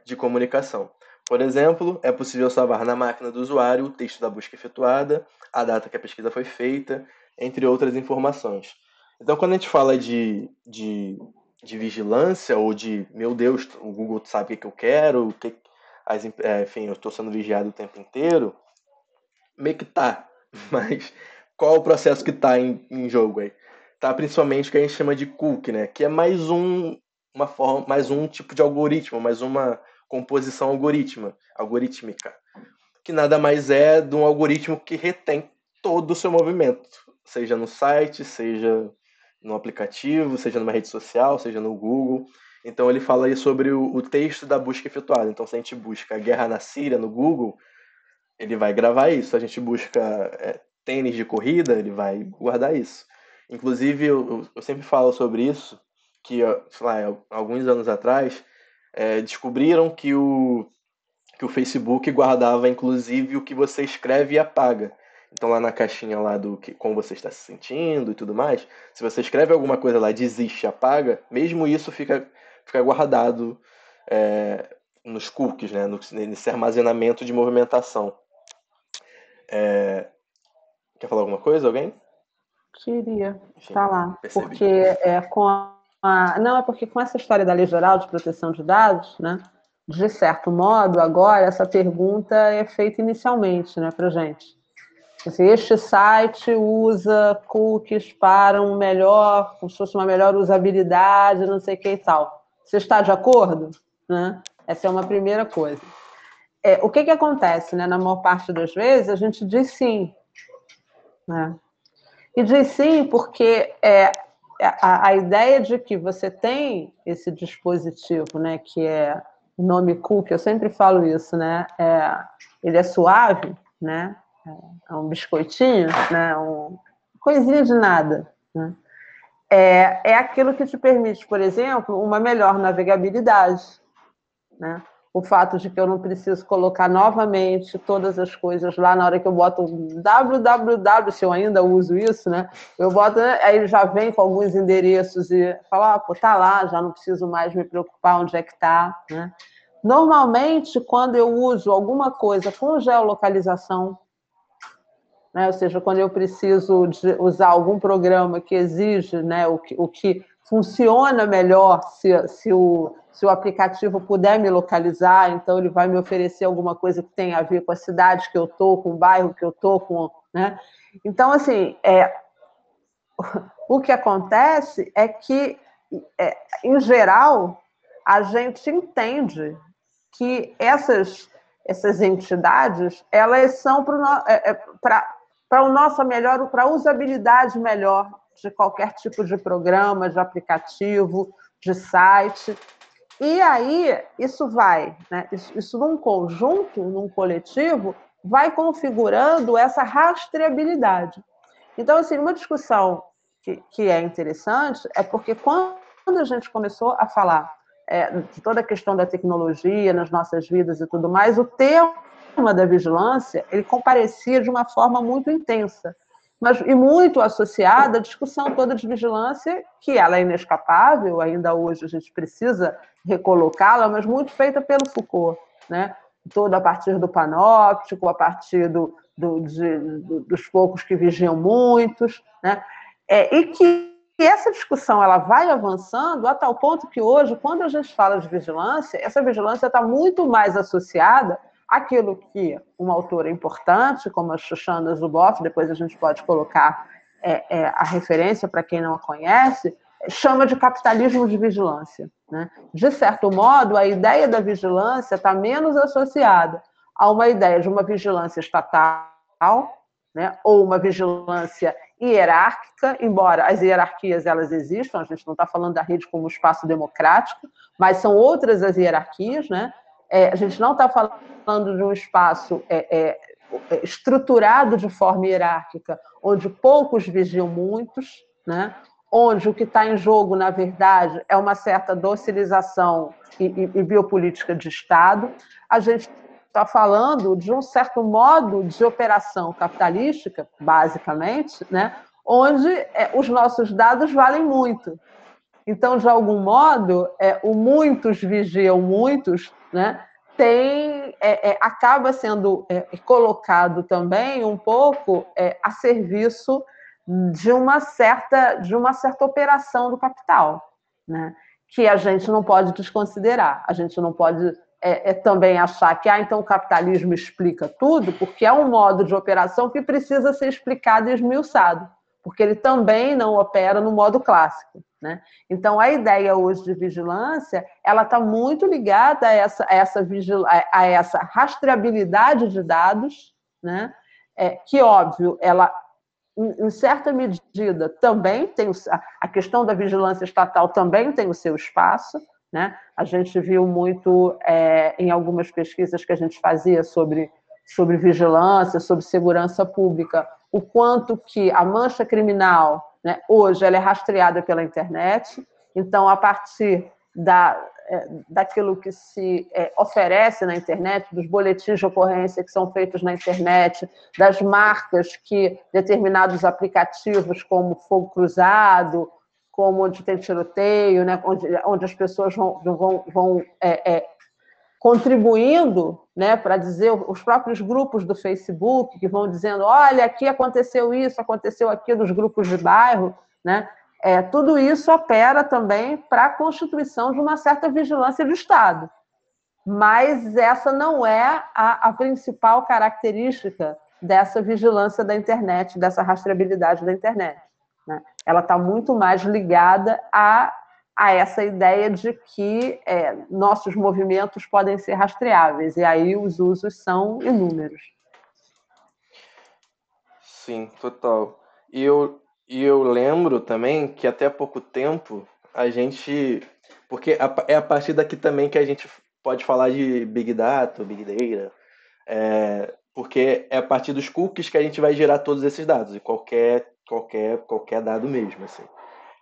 de comunicação. Por exemplo, é possível salvar na máquina do usuário o texto da busca efetuada, a data que a pesquisa foi feita, entre outras informações. Então, quando a gente fala de, de, de vigilância ou de, meu Deus, o Google sabe o que, que eu quero, o que, as, é, enfim, eu estou sendo vigiado o tempo inteiro, meio que tá. Mas qual é o processo que está em, em jogo aí? Tá principalmente o que a gente chama de cookie, né? Que é mais um, uma forma, mais um tipo de algoritmo, mais uma composição algoritma, algorítmica, que nada mais é de um algoritmo que retém todo o seu movimento, seja no site, seja no aplicativo, seja numa rede social, seja no Google. Então ele fala aí sobre o, o texto da busca efetuada. Então se a gente busca guerra na Síria no Google, ele vai gravar isso. Se a gente busca é, tênis de corrida, ele vai guardar isso. Inclusive, eu, eu sempre falo sobre isso, que, sei lá, alguns anos atrás, é, descobriram que o, que o Facebook guardava, inclusive, o que você escreve e apaga. Então, lá na caixinha lá do que, como você está se sentindo e tudo mais, se você escreve alguma coisa lá, desiste, apaga, mesmo isso fica, fica guardado é, nos cookies, né, nesse armazenamento de movimentação. É... Quer falar alguma coisa, alguém? Queria falar, porque é, com a, não é porque com essa história da Lei Geral de Proteção de Dados, né, de certo modo, agora essa pergunta é feita inicialmente, né, para gente. Assim, este site usa cookies para um melhor, como se fosse uma melhor usabilidade, não sei o que e tal. Você está de acordo? Né? Essa é uma primeira coisa. É, o que, que acontece? Né? Na maior parte das vezes, a gente diz sim. Né? E diz sim porque é, a, a, ideia de que você tem esse dispositivo, né, que é o nome cookie, eu sempre falo isso, né? É, ele é suave, né? É um biscoitinho, né? Um coisinha de nada, né? É, é aquilo que te permite, por exemplo, uma melhor navegabilidade, né? O fato de que eu não preciso colocar novamente todas as coisas lá na hora que eu boto www, se eu ainda uso isso, né? Eu boto, aí ele já vem com alguns endereços e fala, ah, pô, tá lá, já não preciso mais me preocupar onde é que tá, né? Normalmente, quando eu uso alguma coisa com geolocalização, né? ou seja, quando eu preciso usar algum programa que exige né, o, que, o que funciona melhor se, se o se o aplicativo puder me localizar, então ele vai me oferecer alguma coisa que tenha a ver com a cidade que eu estou, com o bairro que eu estou, com, né? Então, assim, é, o que acontece é que, é, em geral, a gente entende que essas, essas entidades elas são para é, é, o nosso melhor, para a usabilidade melhor de qualquer tipo de programa, de aplicativo, de site. E aí, isso vai, né? isso, isso num conjunto, num coletivo, vai configurando essa rastreabilidade. Então, assim, uma discussão que, que é interessante é porque quando a gente começou a falar é, de toda a questão da tecnologia nas nossas vidas e tudo mais, o tema da vigilância ele comparecia de uma forma muito intensa mas e muito associada à discussão toda de vigilância, que ela é inescapável, ainda hoje a gente precisa recolocá-la, mas muito feita pelo Foucault, né? Toda a partir do panóptico, a partir do, do, de, do, dos poucos que vigiam muitos, né? É, e que essa discussão ela vai avançando a tal ponto que hoje, quando a gente fala de vigilância, essa vigilância está muito mais associada aquilo que uma autora importante, como a Shoshana Zuboff, depois a gente pode colocar é, é, a referência para quem não a conhece, chama de capitalismo de vigilância. Né? De certo modo, a ideia da vigilância está menos associada a uma ideia de uma vigilância estatal, né? ou uma vigilância hierárquica, embora as hierarquias elas existam, a gente não está falando da rede como espaço democrático, mas são outras as hierarquias, né? É, a gente não está falando de um espaço é, é, é, estruturado de forma hierárquica, onde poucos vigiam muitos, né? onde o que está em jogo, na verdade, é uma certa docilização e, e, e biopolítica de Estado. A gente está falando de um certo modo de operação capitalística, basicamente, né? onde é, os nossos dados valem muito. Então, de algum modo, é, o muitos vigiam muitos, né? Tem, é, é, acaba sendo é, colocado também um pouco é, a serviço de uma certa de uma certa operação do capital, né? que a gente não pode desconsiderar. A gente não pode é, é, também achar que ah, então o capitalismo explica tudo, porque é um modo de operação que precisa ser explicado e esmiuçado porque ele também não opera no modo clássico. Né? Então, a ideia hoje de vigilância, ela está muito ligada a essa, a essa, vigil... a essa rastreabilidade de dados, né? É, que, óbvio, ela, em certa medida, também tem o... a questão da vigilância estatal também tem o seu espaço, né? A gente viu muito é, em algumas pesquisas que a gente fazia sobre, sobre vigilância, sobre segurança pública, o quanto que a mancha criminal, né, hoje, ela é rastreada pela internet. Então, a partir da, é, daquilo que se é, oferece na internet, dos boletins de ocorrência que são feitos na internet, das marcas que determinados aplicativos, como Fogo Cruzado, como onde tem tiroteio, né, onde, onde as pessoas vão, vão, vão é, é, contribuindo né, para dizer, os próprios grupos do Facebook que vão dizendo, olha, aqui aconteceu isso, aconteceu aquilo, os grupos de bairro, né, é, tudo isso opera também para a constituição de uma certa vigilância do Estado. Mas essa não é a, a principal característica dessa vigilância da internet, dessa rastreabilidade da internet. Né? Ela está muito mais ligada a a essa ideia de que é, nossos movimentos podem ser rastreáveis, e aí os usos são inúmeros. Sim, total. E eu, e eu lembro também que até pouco tempo a gente. Porque é a partir daqui também que a gente pode falar de Big Data, Big Data, é, porque é a partir dos cookies que a gente vai gerar todos esses dados, e qualquer, qualquer, qualquer dado mesmo. Assim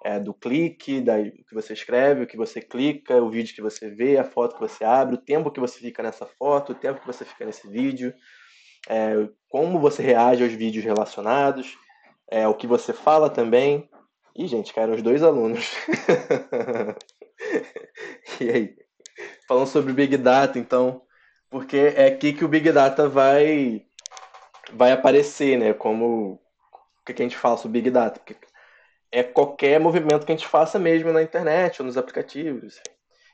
é, do clique, da, o que você escreve, o que você clica, o vídeo que você vê, a foto que você abre, o tempo que você fica nessa foto, o tempo que você fica nesse vídeo, é, como você reage aos vídeos relacionados, é, o que você fala também. E, gente, caíram os dois alunos. e aí? Falando sobre Big Data, então, porque é aqui que o Big Data vai, vai aparecer, né? Como o que a gente fala sobre Big Data? Porque é qualquer movimento que a gente faça mesmo na internet ou nos aplicativos.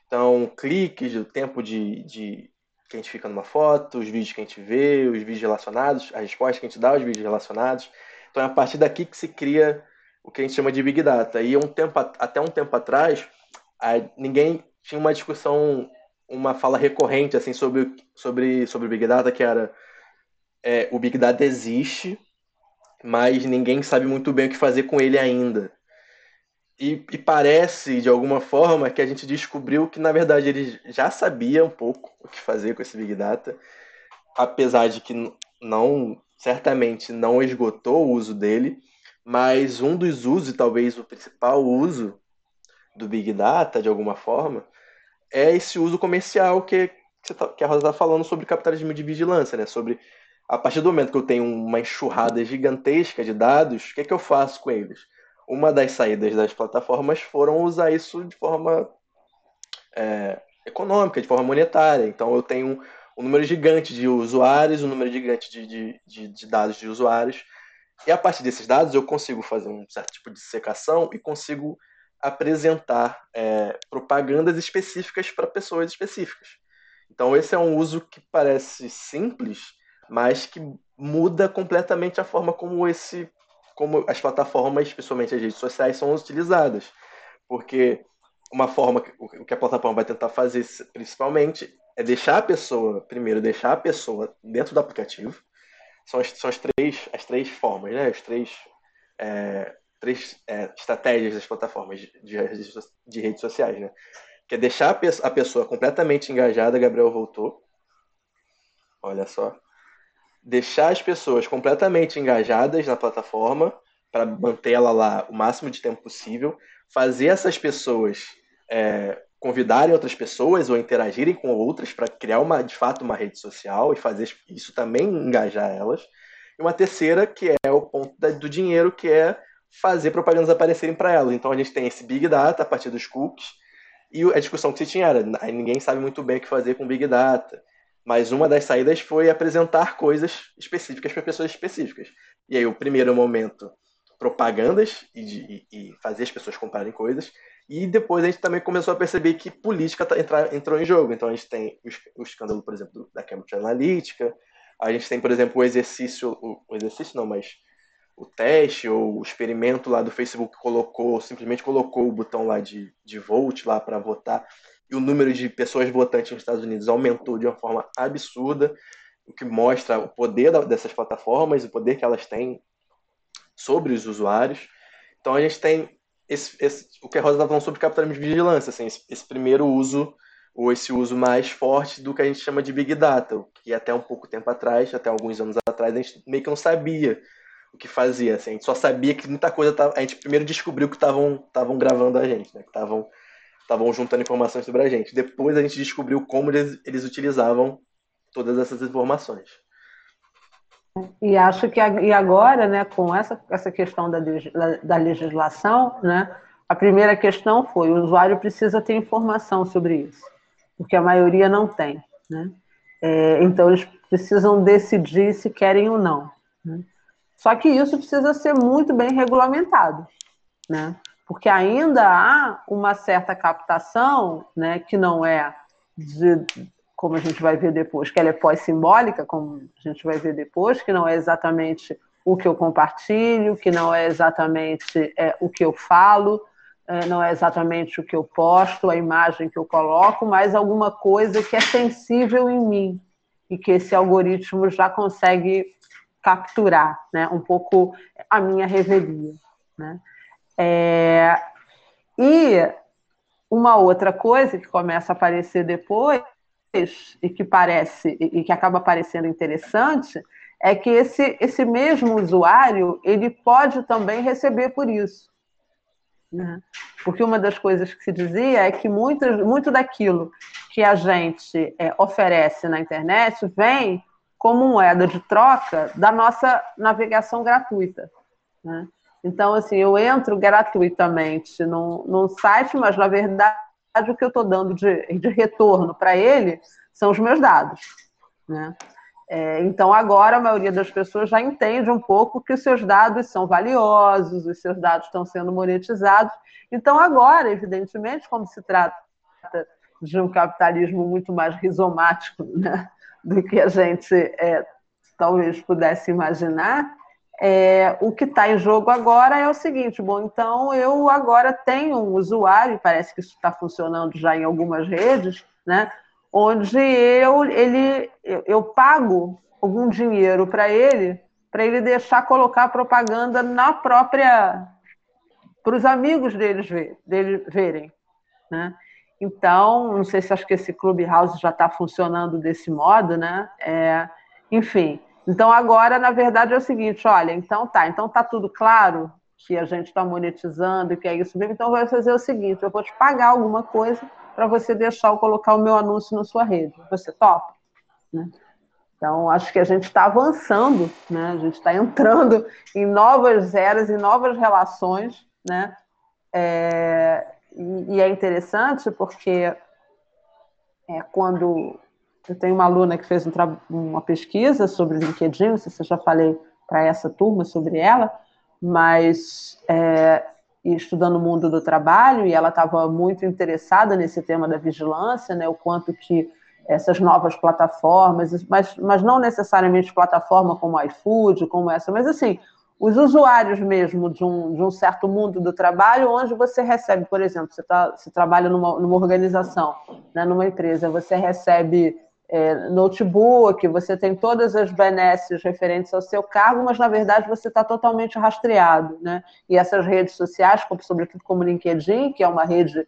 Então, cliques, o tempo de, de que a gente fica numa foto, os vídeos que a gente vê, os vídeos relacionados, a resposta que a gente dá aos vídeos relacionados. Então, é a partir daqui que se cria o que a gente chama de Big Data. E um tempo, até um tempo atrás, ninguém tinha uma discussão, uma fala recorrente assim sobre, sobre, sobre Big Data, que era é, o Big Data existe, mas ninguém sabe muito bem o que fazer com ele ainda. E, e, parece, de alguma forma, que a gente descobriu que, na verdade, ele já sabia um pouco o que fazer com esse Big Data, apesar de que não, certamente, não esgotou o uso dele, mas um dos usos, e talvez o principal uso do Big Data, de alguma forma, é esse uso comercial que, que a Rosa está falando sobre capitalismo de vigilância, né? sobre a partir do momento que eu tenho uma enxurrada gigantesca de dados, o que, é que eu faço com eles? Uma das saídas das plataformas foram usar isso de forma é, econômica, de forma monetária. Então eu tenho um, número gigante de usuários, um número gigante de, de, de, de dados de usuários, e a partir desses dados eu consigo fazer um certo tipo de secação e consigo apresentar é, propagandas específicas para pessoas específicas. Então esse é um uso que parece simples, mas que muda completamente a forma como esse como as plataformas, especialmente as redes sociais, são utilizadas. Porque uma forma, o que a plataforma vai tentar fazer, principalmente, é deixar a pessoa, primeiro, deixar a pessoa dentro do aplicativo. São as, são as, três, as três formas, né? As três, é, três é, estratégias das plataformas de, de, de, redes sociais, né? Que é deixar a pessoa completamente engajada, Gabriel voltou. Olha só deixar as pessoas completamente engajadas na plataforma para manter ela lá o máximo de tempo possível, fazer essas pessoas é, convidarem outras pessoas ou interagirem com outras para criar uma, de fato uma rede social e fazer isso também engajar elas. E uma terceira, que é o ponto da, do dinheiro, que é fazer propagandas aparecerem para elas. Então a gente tem esse Big Data a partir dos cookies, e a discussão que se tinha era, ninguém sabe muito bem o que fazer com Big Data. Mas uma das saídas foi apresentar coisas específicas para pessoas específicas. E aí, o primeiro momento, propagandas e, de, e, fazer as pessoas comprarem coisas. E depois a gente também começou a perceber que política tá, entra, entrou em jogo. Então a gente tem o, escândalo, por exemplo, da Cambridge Analytica. A gente tem, por exemplo, o exercício, o, o exercício não, mas o teste ou o experimento lá do Facebook colocou, simplesmente colocou o botão lá de, de vote lá para votar e o número de pessoas votantes nos Estados Unidos aumentou de uma forma absurda, o que mostra o poder dessas plataformas, o poder que elas têm sobre os usuários. Então a gente tem esse, esse, o que a Rosa estava falando sobre capitalismo de vigilância, assim, esse, esse, primeiro uso, ou esse uso mais forte do que a gente chama de Big Data, que até um pouco tempo atrás, até alguns anos atrás, a gente meio que não sabia o que fazia. Assim, a gente só sabia que muita coisa. Tava, a gente primeiro descobriu que estavam gravando a gente, né, que estavam juntando informações sobre a gente. Depois a gente descobriu como eles, eles utilizavam todas essas informações. E acho que e agora, né, com essa, essa questão da, da legislação, né, a primeira questão foi o usuário precisa ter informação sobre isso, porque a maioria não tem. Né? É, então, eles precisam decidir se querem ou não. Né? Só que isso precisa ser muito bem regulamentado, né? Porque ainda há uma certa captação né, que não é de, como a gente vai ver depois, que ela é pós-simbólica, como a gente vai ver depois, que não é exatamente o que eu compartilho, que não é exatamente é, o que eu falo, é, não é exatamente o que eu posto, a imagem que eu coloco, mas alguma coisa que é sensível em mim e que esse algoritmo já consegue capturar, né, um pouco a minha revelia, né? É, e uma outra coisa que começa a aparecer depois e que parece e que acaba parecendo interessante é que esse, esse mesmo usuário ele pode também receber por isso. Né? Porque uma das coisas que se dizia é que muito, muito daquilo que a gente é, oferece na internet vem como moeda de troca da nossa navegação gratuita. Né? Então, assim, eu entro gratuitamente num, num site, mas na verdade o que eu estou dando de, de retorno para ele são os meus dados. Né? É, então, agora a maioria das pessoas já entende um pouco que os seus dados são valiosos, os seus dados estão sendo monetizados. Então, agora, evidentemente, como se trata de um capitalismo muito mais rizomático né, do que a gente é, talvez pudesse imaginar, é, o que está em jogo agora é o seguinte: bom, então eu agora tenho um usuário, parece que isso está funcionando já em algumas redes, né? Onde eu, ele, eu pago algum dinheiro para ele, para ele deixar colocar propaganda na própria. para os amigos deles ver, dele verem. Né? Então, não sei se acho que esse Clubhouse já está funcionando desse modo, né? É, enfim, então, agora, na verdade, é o seguinte: olha, então tá, então tá tudo claro que a gente está monetizando e que é isso mesmo, então vou fazer o seguinte: eu vou te pagar alguma coisa para você deixar eu colocar o meu anúncio na sua rede. Você topa? Né? Então, acho que a gente está avançando, né? a gente está entrando em novas eras, em novas relações, né? É, e, é interessante porque é, quando eu tenho uma aluna que fez um uma pesquisa sobre LinkedIn, não sei se eu já falei para essa turma sobre ela, mas é, estudando o mundo do trabalho, e ela estava muito interessada nesse tema da vigilância, né, o quanto que essas novas plataformas, mas, mas não necessariamente plataforma como iFood, como essa, mas assim, os usuários mesmo de um, de um certo mundo do trabalho, onde você recebe, por exemplo, você, tá, você trabalha numa, numa organização, né, numa empresa, você recebe é, notebook, você tem todas as benesses referentes ao seu cargo, mas na verdade você está totalmente rastreado. Né? E essas redes sociais, como, sobretudo como LinkedIn, que é uma rede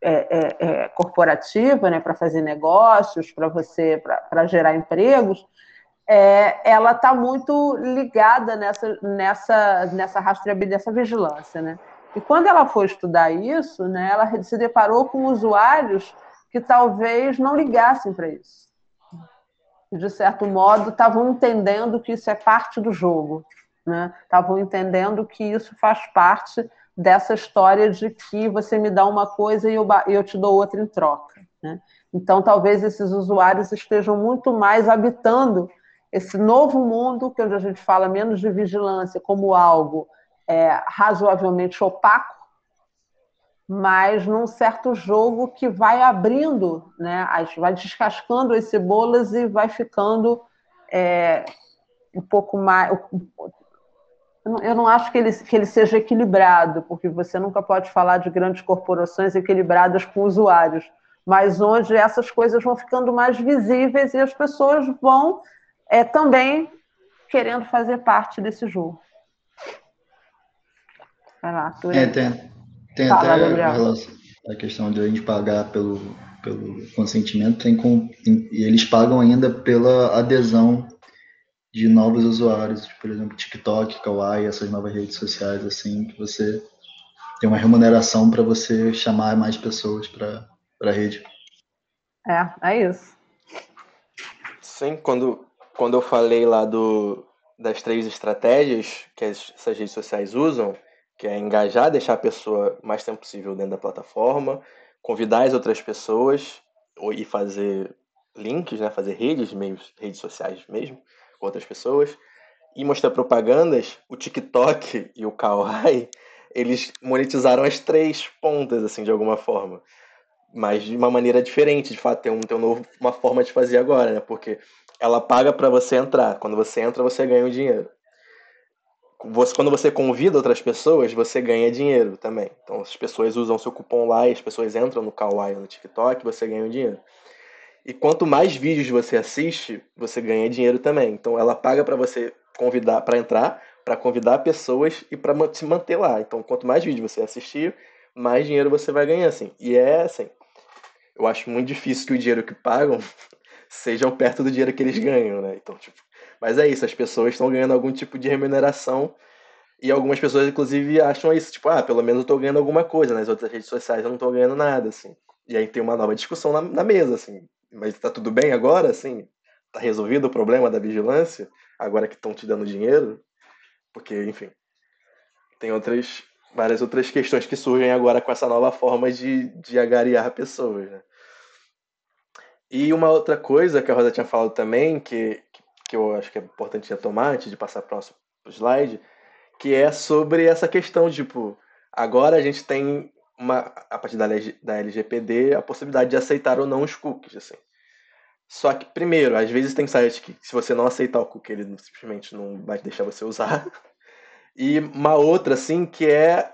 é, é, é corporativa né, para fazer negócios, para você para gerar empregos, é, ela está muito ligada nessa, nessa, nessa rastreabilidade, nessa vigilância. Né? E quando ela foi estudar isso, né, ela se deparou com usuários que talvez não ligassem para isso de certo modo, estavam entendendo que isso é parte do jogo, né? Estavam entendendo que isso faz parte dessa história de que você me dá uma coisa e eu, eu te dou outra em troca, né? Então, talvez esses usuários estejam muito mais habitando esse novo mundo, que é onde a gente fala menos de vigilância como algo é, razoavelmente opaco, mas num certo jogo que vai abrindo, né? vai descascando as cebolas e vai ficando é, um pouco mais eu não acho que ele, que ele seja equilibrado, porque você nunca pode falar de grandes corporações equilibradas com usuários, mas onde essas coisas vão ficando mais visíveis e as pessoas vão é, também querendo fazer parte desse jogo. Vai lá, tu é, tem, tem Fala, até Gabriel. a questão de a gente pagar pelo, pelo consentimento, tem com, tem, e eles pagam ainda pela adesão de novos usuários, por exemplo, TikTok, Kawaii, essas novas redes sociais, assim, que você tem uma remuneração para você chamar mais pessoas para a rede. É, é isso. Sim, quando, quando eu falei lá do, das três estratégias que essas redes sociais usam, que é engajar, deixar a pessoa mais tempo possível dentro da plataforma, convidar as outras pessoas e fazer links, né, fazer redes, meios, redes sociais mesmo, com outras pessoas e mostrar propagandas, o TikTok e o Kawaii, eles monetizaram as três pontas, assim, de alguma forma. Mas de uma maneira diferente, de fato, tem, um, tem um novo, uma forma de fazer agora, né? Porque ela paga para você entrar. Quando você entra, você ganha o dinheiro. Você, quando você convida outras pessoas, você ganha dinheiro também. Então, as pessoas usam seu cupom lá as pessoas entram no Kawaii ou no TikTok, você ganha dinheiro. E quanto mais vídeos você assiste, você ganha dinheiro também. Então ela paga para você convidar para entrar, para convidar pessoas e para se manter lá. Então quanto mais vídeos você assistir, mais dinheiro você vai ganhar assim. E é assim. Eu acho muito difícil que o dinheiro que pagam sejam perto do dinheiro que eles ganham, né? Então, tipo, mas é isso, as pessoas estão ganhando algum tipo de remuneração e algumas pessoas, inclusive, acham isso, tipo, ah, pelo menos eu estou ganhando alguma coisa, nas outras redes sociais eu não estou ganhando nada, assim. E aí tem uma nova discussão na, na mesa, assim mas está tudo bem agora, assim? Está resolvido o problema da vigilância, agora que estão te dando dinheiro? Porque, enfim, tem outras várias outras questões que surgem agora com essa nova forma de, de agariar pessoas, né? E uma outra coisa que a Rosa tinha falado também, que, que eu acho que é importante retomar antes de passar para o próximo slide, que é sobre essa questão, tipo, agora a gente tem uma, a partir da, da LGPD, a possibilidade de aceitar ou não os cookies, assim. Só que, primeiro, às vezes tem sites que, se você não aceitar o cookie, ele simplesmente não vai deixar você usar. E uma outra, assim, que é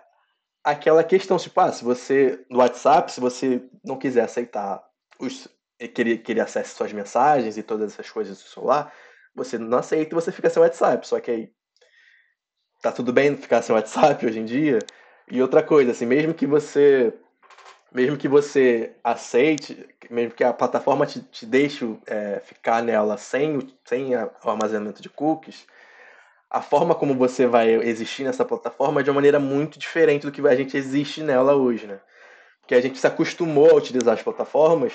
aquela questão, tipo, ah, se você, no WhatsApp, se você não quiser aceitar os, querer, querer acesso suas mensagens e todas essas coisas do celular, você não aceita e você fica sem WhatsApp. Só que aí, tá tudo bem ficar sem WhatsApp hoje em dia? E outra coisa, assim, mesmo que você mesmo que você aceite, mesmo que a plataforma te, te deixe é, ficar nela sem, sem o armazenamento de cookies, a forma como você vai existir nessa plataforma é de uma maneira muito diferente do que a gente existe nela hoje, né? Que a gente se acostumou a utilizar as plataformas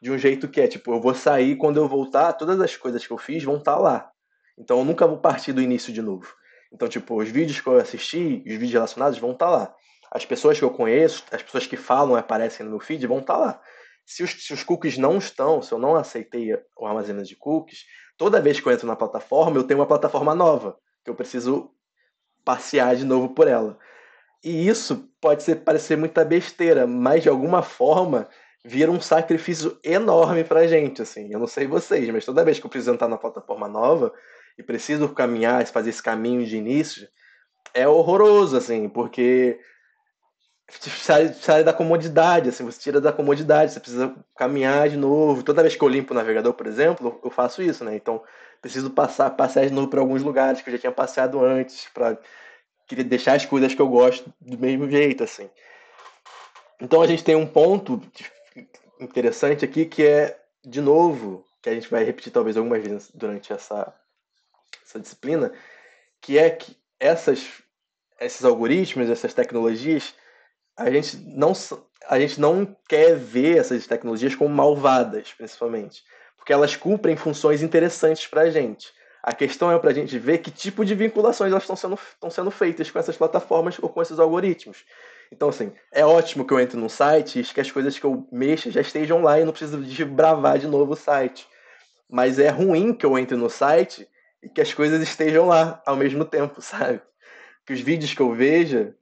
de um jeito que é, tipo, eu vou sair, quando eu voltar, todas as coisas que eu fiz vão estar tá lá. Então eu nunca vou partir do início de novo. Então, tipo, os vídeos que eu assisti, os vídeos relacionados vão estar tá lá. As pessoas que eu conheço, as pessoas que falam e aparecem no meu feed vão estar tá lá. Se os, se os cookies não estão, se eu não aceitei o armazenamento de cookies, toda vez que eu entro na plataforma, eu tenho uma plataforma nova, que eu preciso passear de novo por ela. E isso pode ser, parecer muita besteira, mas de alguma forma vira um sacrifício enorme pra gente, assim. Eu não sei vocês, mas toda vez que eu preciso entrar na plataforma nova e preciso caminhar, fazer esse caminho de início, é horroroso, assim, porque sai, sai da comodidade, assim, você tira da comodidade, você precisa caminhar de novo. Toda vez que eu limpo o navegador, por exemplo, eu faço isso, né? Então, preciso passar, passear de novo para alguns lugares que eu já tinha passeado antes, para querer deixar as coisas que eu gosto do mesmo jeito, assim. Então, a gente tem um ponto interessante aqui que é, de novo, que a gente vai repetir talvez algumas vezes durante essa, essa disciplina, que é que essas, esses algoritmos, essas tecnologias, a gente não a gente não quer ver essas tecnologias como malvadas, principalmente, porque elas cumprem funções interessantes para a gente. A questão é para a gente ver que tipo de vinculações elas estão sendo, estão sendo feitas com essas plataformas ou com esses algoritmos. Então, assim, é ótimo que eu entre num site e que as coisas que eu mexo já estejam lá e não preciso desbravar de novo o site. Mas é ruim que eu entre no site e que as coisas estejam lá ao mesmo tempo, sabe? Que os vídeos que eu veja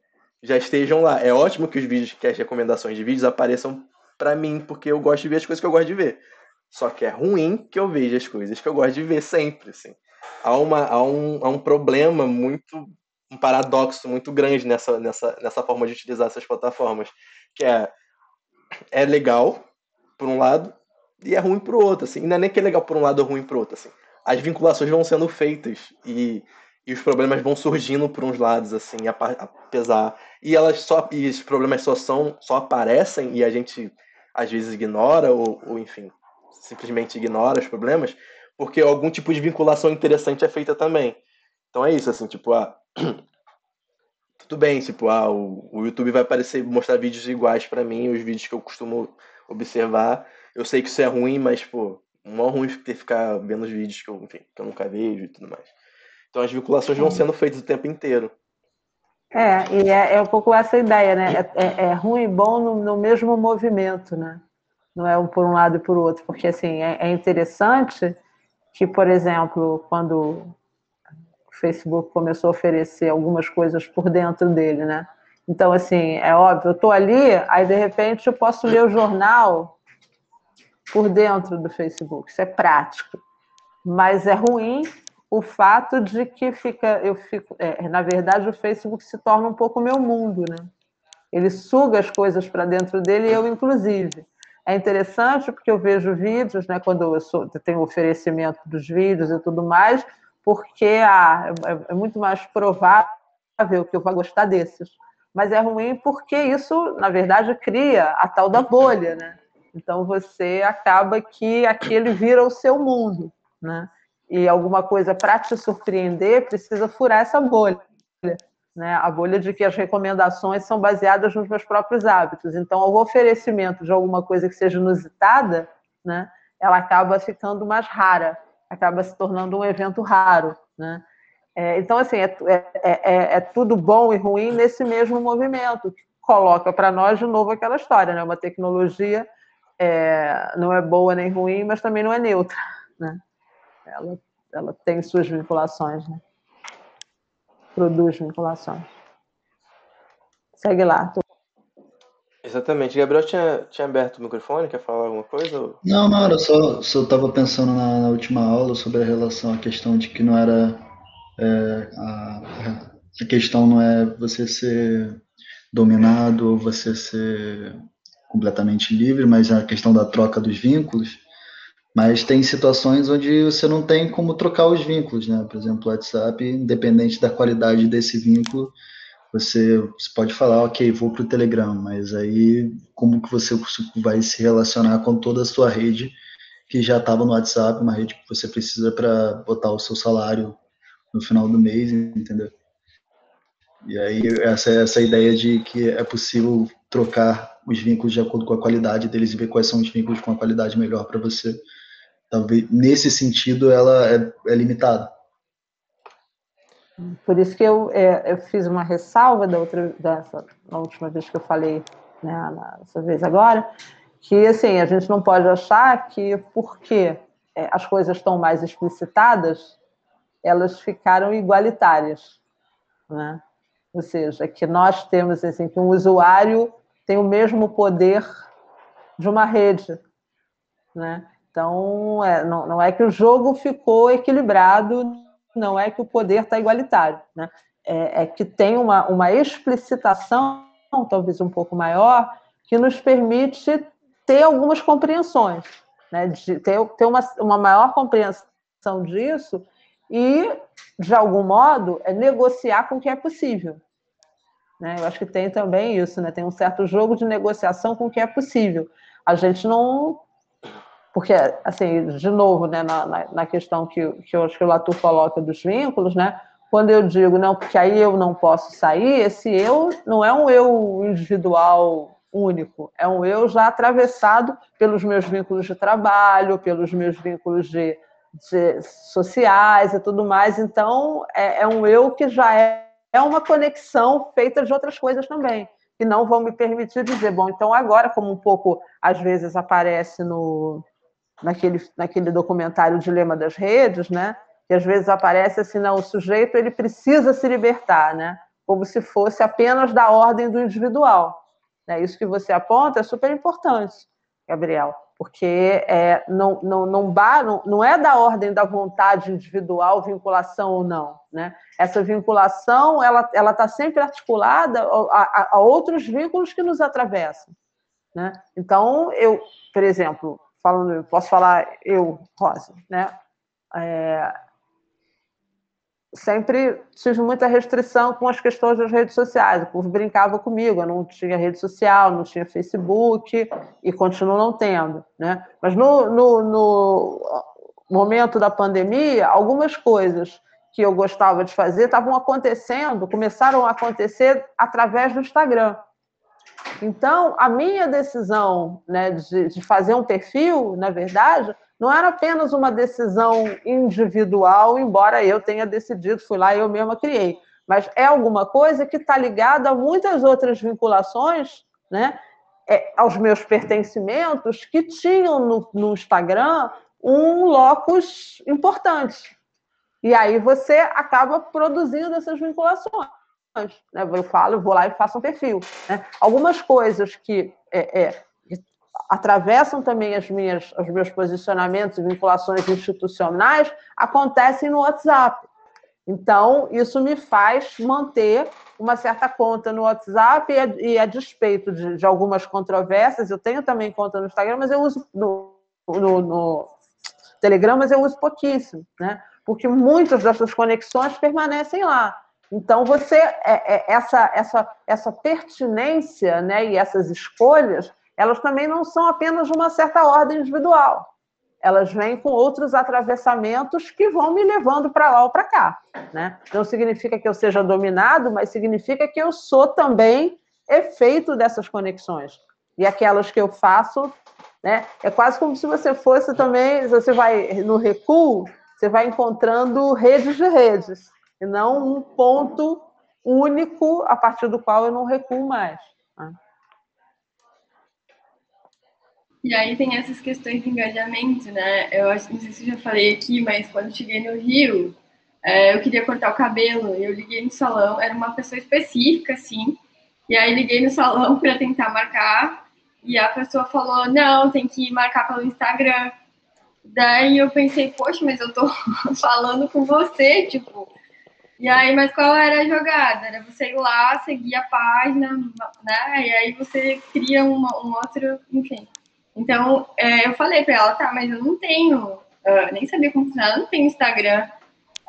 já estejam lá. É ótimo que os vídeos, que as recomendações de vídeos apareçam para mim, porque eu gosto de ver as coisas que eu gosto de ver. Só que é ruim que eu veja as coisas que eu gosto de ver sempre, assim. Há, uma, há, um, há um problema muito um paradoxo muito grande nessa, nessa, nessa forma de utilizar essas plataformas, que é, é legal, por um lado, e é ruim por outro, assim. Não é nem que é legal por um lado ou ruim por outro, assim. As vinculações vão sendo feitas e, e os problemas vão surgindo por uns lados, assim, apesar... E elas só... E os problemas só são... Só aparecem e a gente, às vezes, ignora ou, ou enfim, simplesmente ignora os problemas, porque algum tipo de vinculação interessante é feita também. Então é isso, assim, tipo, ah, tudo bem, tipo, ah, o, o YouTube vai aparecer, mostrar vídeos iguais para mim, os vídeos que eu costumo observar. Eu sei que isso é ruim, mas, pô, mó ruim ter que ficar vendo os vídeos que eu, enfim, que eu nunca vejo e tudo mais. Então as vinculações vão sendo feitas o tempo inteiro. É, e é, é um pouco essa ideia, né? É, é, é ruim e bom no, no, mesmo movimento, né? Não é um por um lado e por outro, porque assim é, é interessante que, por exemplo, quando Facebook começou a oferecer algumas coisas por dentro dele, né? Então, assim, é óbvio, eu estou ali, aí de repente eu posso ler o jornal por dentro do Facebook, isso é prático. Mas é ruim o fato de que fica, eu fico, é, na verdade, o Facebook se torna um pouco meu mundo, né? Ele suga as coisas para dentro dele, eu inclusive. É interessante porque eu vejo vídeos, né? Quando eu, sou, eu tenho oferecimento dos vídeos e tudo mais, porque ah, é, muito mais provável que eu vá gostar desses. Mas é ruim porque isso, na verdade, cria a tal da bolha, né? Então você acaba que aquele vira o seu mundo, né? E alguma coisa para te surpreender precisa furar essa bolha, né? A bolha de que as recomendações são baseadas nos meus próprios hábitos. Então, o oferecimento de alguma coisa que seja inusitada, né? Ela acaba ficando mais rara acaba se tornando um evento raro, né? É, então, assim, é, é, é, é, tudo bom e ruim nesse mesmo movimento, que coloca para nós de novo aquela história, né? Uma tecnologia é, não é boa nem ruim, mas também não é neutra, né? Ela, ela tem suas vinculações, né? Produz vinculações. Segue lá. Tu... Exatamente. Gabriel tinha, tinha aberto o microfone, quer falar alguma coisa? Não, não, era só, só estava pensando na, na, última aula sobre a relação, a questão de que não era. É, a, a questão não é você ser dominado ou você ser completamente livre, mas a questão da troca dos vínculos. Mas tem situações onde você não tem como trocar os vínculos, né? Por exemplo, o WhatsApp, independente da qualidade desse vínculo, você, você pode falar, ok, vou para o Telegram, mas aí como que você vai se relacionar com toda a sua rede que já estava no WhatsApp, uma rede que você precisa para botar o seu salário no final do mês, entendeu? E aí essa essa ideia de que é possível trocar os vínculos de acordo com a qualidade deles e ver quais são os vínculos com a qualidade melhor para você. Talvez nesse sentido ela é, é limitada. Por isso que eu, é, eu fiz uma ressalva da outra, dessa, na última vez que eu falei, né, nessa vez agora, que assim, a gente não pode achar que porque é, as coisas estão mais explicitadas, elas ficaram igualitárias, né? Ou seja, que nós temos assim que um usuário tem o mesmo poder de uma rede, né? Então, é, não, não é que o jogo ficou equilibrado não é que o poder está igualitário, né? É, é, que tem uma, uma explicitação, talvez um pouco maior, que nos permite ter algumas compreensões, né? De ter, ter uma, uma maior compreensão disso e, de algum modo, é negociar com o que é possível. Né? Eu acho que tem também isso, né? tem um certo jogo de negociação com o que é possível. A gente não porque, assim, de novo, né, na, na questão que, que eu acho que o Latour coloca dos vínculos, né, quando eu digo, não, porque aí eu não posso sair, esse eu não é um eu individual único, é um eu já atravessado pelos meus vínculos de trabalho, pelos meus vínculos de, de sociais e tudo mais. Então, é, é, um eu que já é, é uma conexão feita de outras coisas também, que não vão me permitir dizer, bom, então agora, como um pouco às vezes aparece no, naquele, naquele documentário Dilema das Redes, né? Que às vezes aparece assim, não, o sujeito ele precisa se libertar, né? Como se fosse apenas da ordem do individual. Né? Isso que você aponta é super importante, Gabriel, porque é, não, não, não, não, não é da ordem da vontade individual vinculação ou não. Né? Essa vinculação ela ela está sempre articulada a, a, a, outros vínculos que nos atravessam. Né? Então, eu, por exemplo, falando, posso falar eu, Rosa, né? É, sempre tive muita restrição com as questões das redes sociais. O povo brincava comigo, eu não tinha rede social, não tinha Facebook e continuo não tendo. Né? Mas no, no, no momento da pandemia, algumas coisas que eu gostava de fazer estavam acontecendo, começaram a acontecer através do Instagram. Então, a minha decisão né, de, de fazer um perfil, na verdade, não era apenas uma decisão individual, embora eu tenha decidido, fui lá e eu mesma criei, mas é alguma coisa que está ligada a muitas outras vinculações, né? É, aos meus pertencimentos que tinham no, no Instagram um locus importante. E aí você acaba produzindo essas vinculações. Né? Eu falo, vou lá e faço um perfil. Né? Algumas coisas que é, é, atravessam também as minhas, os meus posicionamentos e vinculações institucionais acontecem no WhatsApp. Então, isso me faz manter uma certa conta no WhatsApp e a, e a despeito de, de, algumas controvérsias, eu tenho também conta no Instagram, mas eu uso no, no, no Telegram, mas eu uso pouquíssimo, né? Porque muitas dessas conexões permanecem lá. Então, você, é, é, essa, essa, essa pertinência né, e essas escolhas, elas também não são apenas uma certa ordem individual. Elas vêm com outros atravessamentos que vão me levando para lá ou para cá. Né? Não significa que eu seja dominado, mas significa que eu sou também efeito dessas conexões. E aquelas que eu faço, né? é quase como se você fosse também, você vai no recuo, você vai encontrando redes de redes, e não um ponto único a partir do qual eu não recuo mais. Né? E aí tem essas questões de engajamento, né? Eu acho, não sei se eu já falei aqui, mas quando cheguei no Rio, é, eu queria cortar o cabelo. Eu liguei no salão, era uma pessoa específica, assim. E aí liguei no salão para tentar marcar. E a pessoa falou: não, tem que marcar pelo Instagram. Daí eu pensei, poxa, mas eu tô falando com você, tipo. E aí, mas qual era a jogada? Era você ir lá, seguir a página, né? E aí você cria uma, um outro, enfim. Então, é, eu falei pra ela, tá, mas eu não tenho, uh, nem sabia como funcionar, eu não tenho Instagram.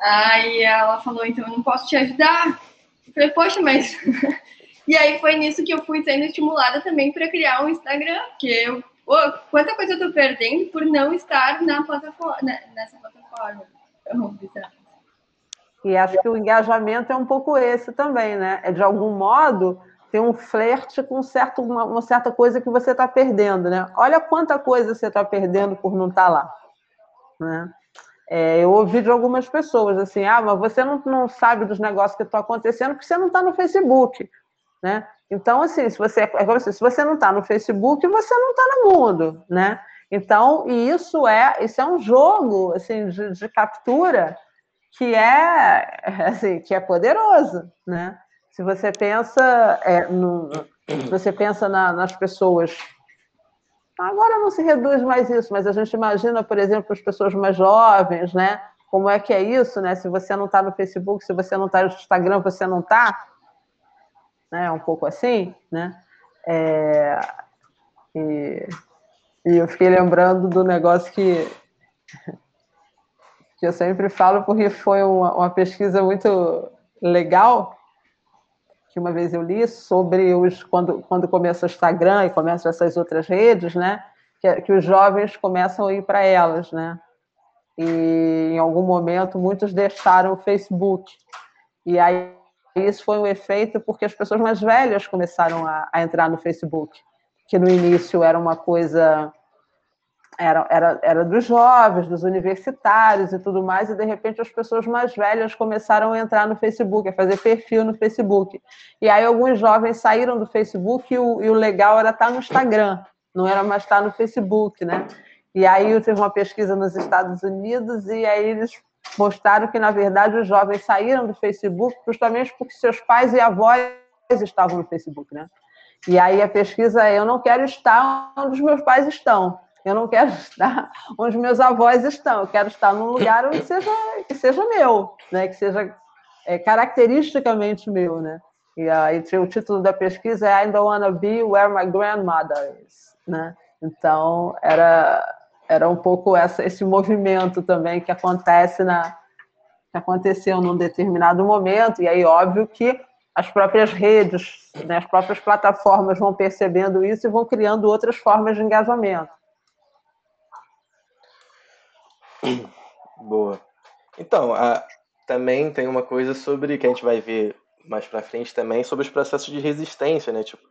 Aí ela falou, então eu não posso te ajudar. Eu falei, poxa, mas. e aí foi nisso que eu fui sendo estimulada também para criar um Instagram, porque eu. Quanta coisa eu tô perdendo por não estar na plataforma, né, nessa plataforma. E acho que o engajamento é um pouco esse também, né? É de algum modo tem um flerte com certo, uma, uma certa coisa que você está perdendo, né? Olha quanta coisa você está perdendo por não estar tá lá, né? É, eu ouvi de algumas pessoas assim, ah, mas você não, não sabe dos negócios que estão acontecendo porque você não está no Facebook, né? Então, assim, se você, é como assim, se você não está no Facebook, você não está no mundo, né? Então, isso é, isso é um jogo, assim, de, de captura que é, assim, que é poderoso, né? Se você pensa, é, no, você pensa na, nas pessoas. Agora não se reduz mais isso, mas a gente imagina, por exemplo, as pessoas mais jovens, né? Como é que é isso, né? Se você não está no Facebook, se você não está no Instagram, você não está. Né? Um pouco assim, né? É, e, e eu fiquei lembrando do negócio que, que eu sempre falo, porque foi uma, uma pesquisa muito legal, que uma vez eu li sobre os quando, quando começa o Instagram e começam essas outras redes, né? Que, que os jovens começam a ir para elas, né? E em algum momento muitos deixaram o Facebook. E aí isso foi um efeito porque as pessoas mais velhas começaram a, a entrar no Facebook, que no início era uma coisa era, era, era dos jovens, dos universitários e tudo mais, e de repente as pessoas mais velhas começaram a entrar no Facebook, a fazer perfil no Facebook. E aí alguns jovens saíram do Facebook e o, e o legal era estar no Instagram, não era mais estar no Facebook, né? E aí teve uma pesquisa nos Estados Unidos e aí eles mostraram que, na verdade, os jovens saíram do Facebook justamente porque seus pais e avós estavam no Facebook, né? E aí a pesquisa é, eu não quero estar onde os meus pais estão, Eu não quero estar onde meus avós estão, eu quero estar num lugar onde seja, que seja meu, né? que seja é, caracteristicamente meu. Né? E aí o título da pesquisa é I don't wanna be where my grandmother is. Né? Então, era, era um pouco essa, esse movimento também que acontece na que aconteceu num determinado momento, e aí óbvio que as próprias redes, né, as próprias plataformas vão percebendo isso e vão criando outras formas de engajamento. Boa. Então, a, também tem uma coisa sobre que a gente vai ver mais para frente também sobre os processos de resistência, né? Tipo,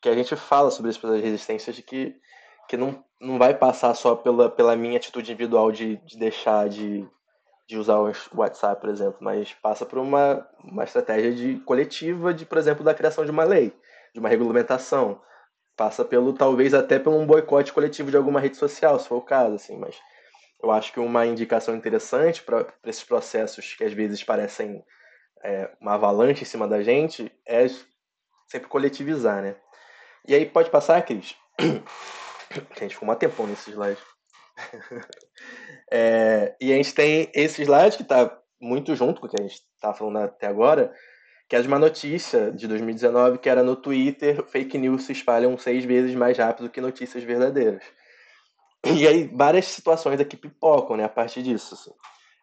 que a gente fala sobre esses processos de resistência de que, que não, não vai passar só pela, pela minha atitude individual de, de deixar de, de usar o WhatsApp, por exemplo, mas passa por uma, uma estratégia de coletiva de, por exemplo, da criação de uma lei, de uma regulamentação. Passa pelo, talvez até por um boicote coletivo de alguma rede social, se for o caso, assim, mas eu acho que uma indicação interessante para esses processos que às vezes parecem é, uma avalanche em cima da gente é sempre coletivizar, né? E aí pode passar, Cris? A gente ficou um tempão nesse slide. é, e a gente tem esse slide que está muito junto com o que a gente está falando até agora, que é de uma notícia de 2019 que era no Twitter, fake news se espalham seis vezes mais rápido que notícias verdadeiras. E aí várias situações aqui pipocam, né, a partir disso. Assim.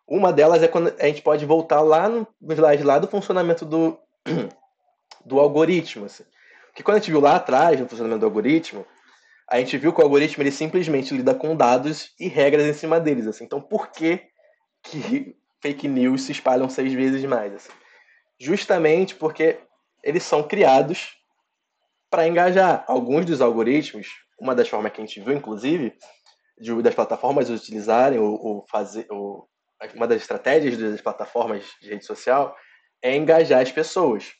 Uma delas é quando a gente pode voltar lá no slide lá do funcionamento do, do algoritmo. Assim. Porque quando a gente viu lá atrás no funcionamento do algoritmo, a gente viu que o algoritmo ele simplesmente lida com dados e regras em cima deles. Assim. Então por que, que fake news se espalham seis vezes mais? Assim? Justamente porque eles são criados para engajar. Alguns dos algoritmos, uma das formas que a gente viu, inclusive, de, das plataformas utilizarem ou, fazer uma das estratégias das plataformas de rede social é engajar as pessoas.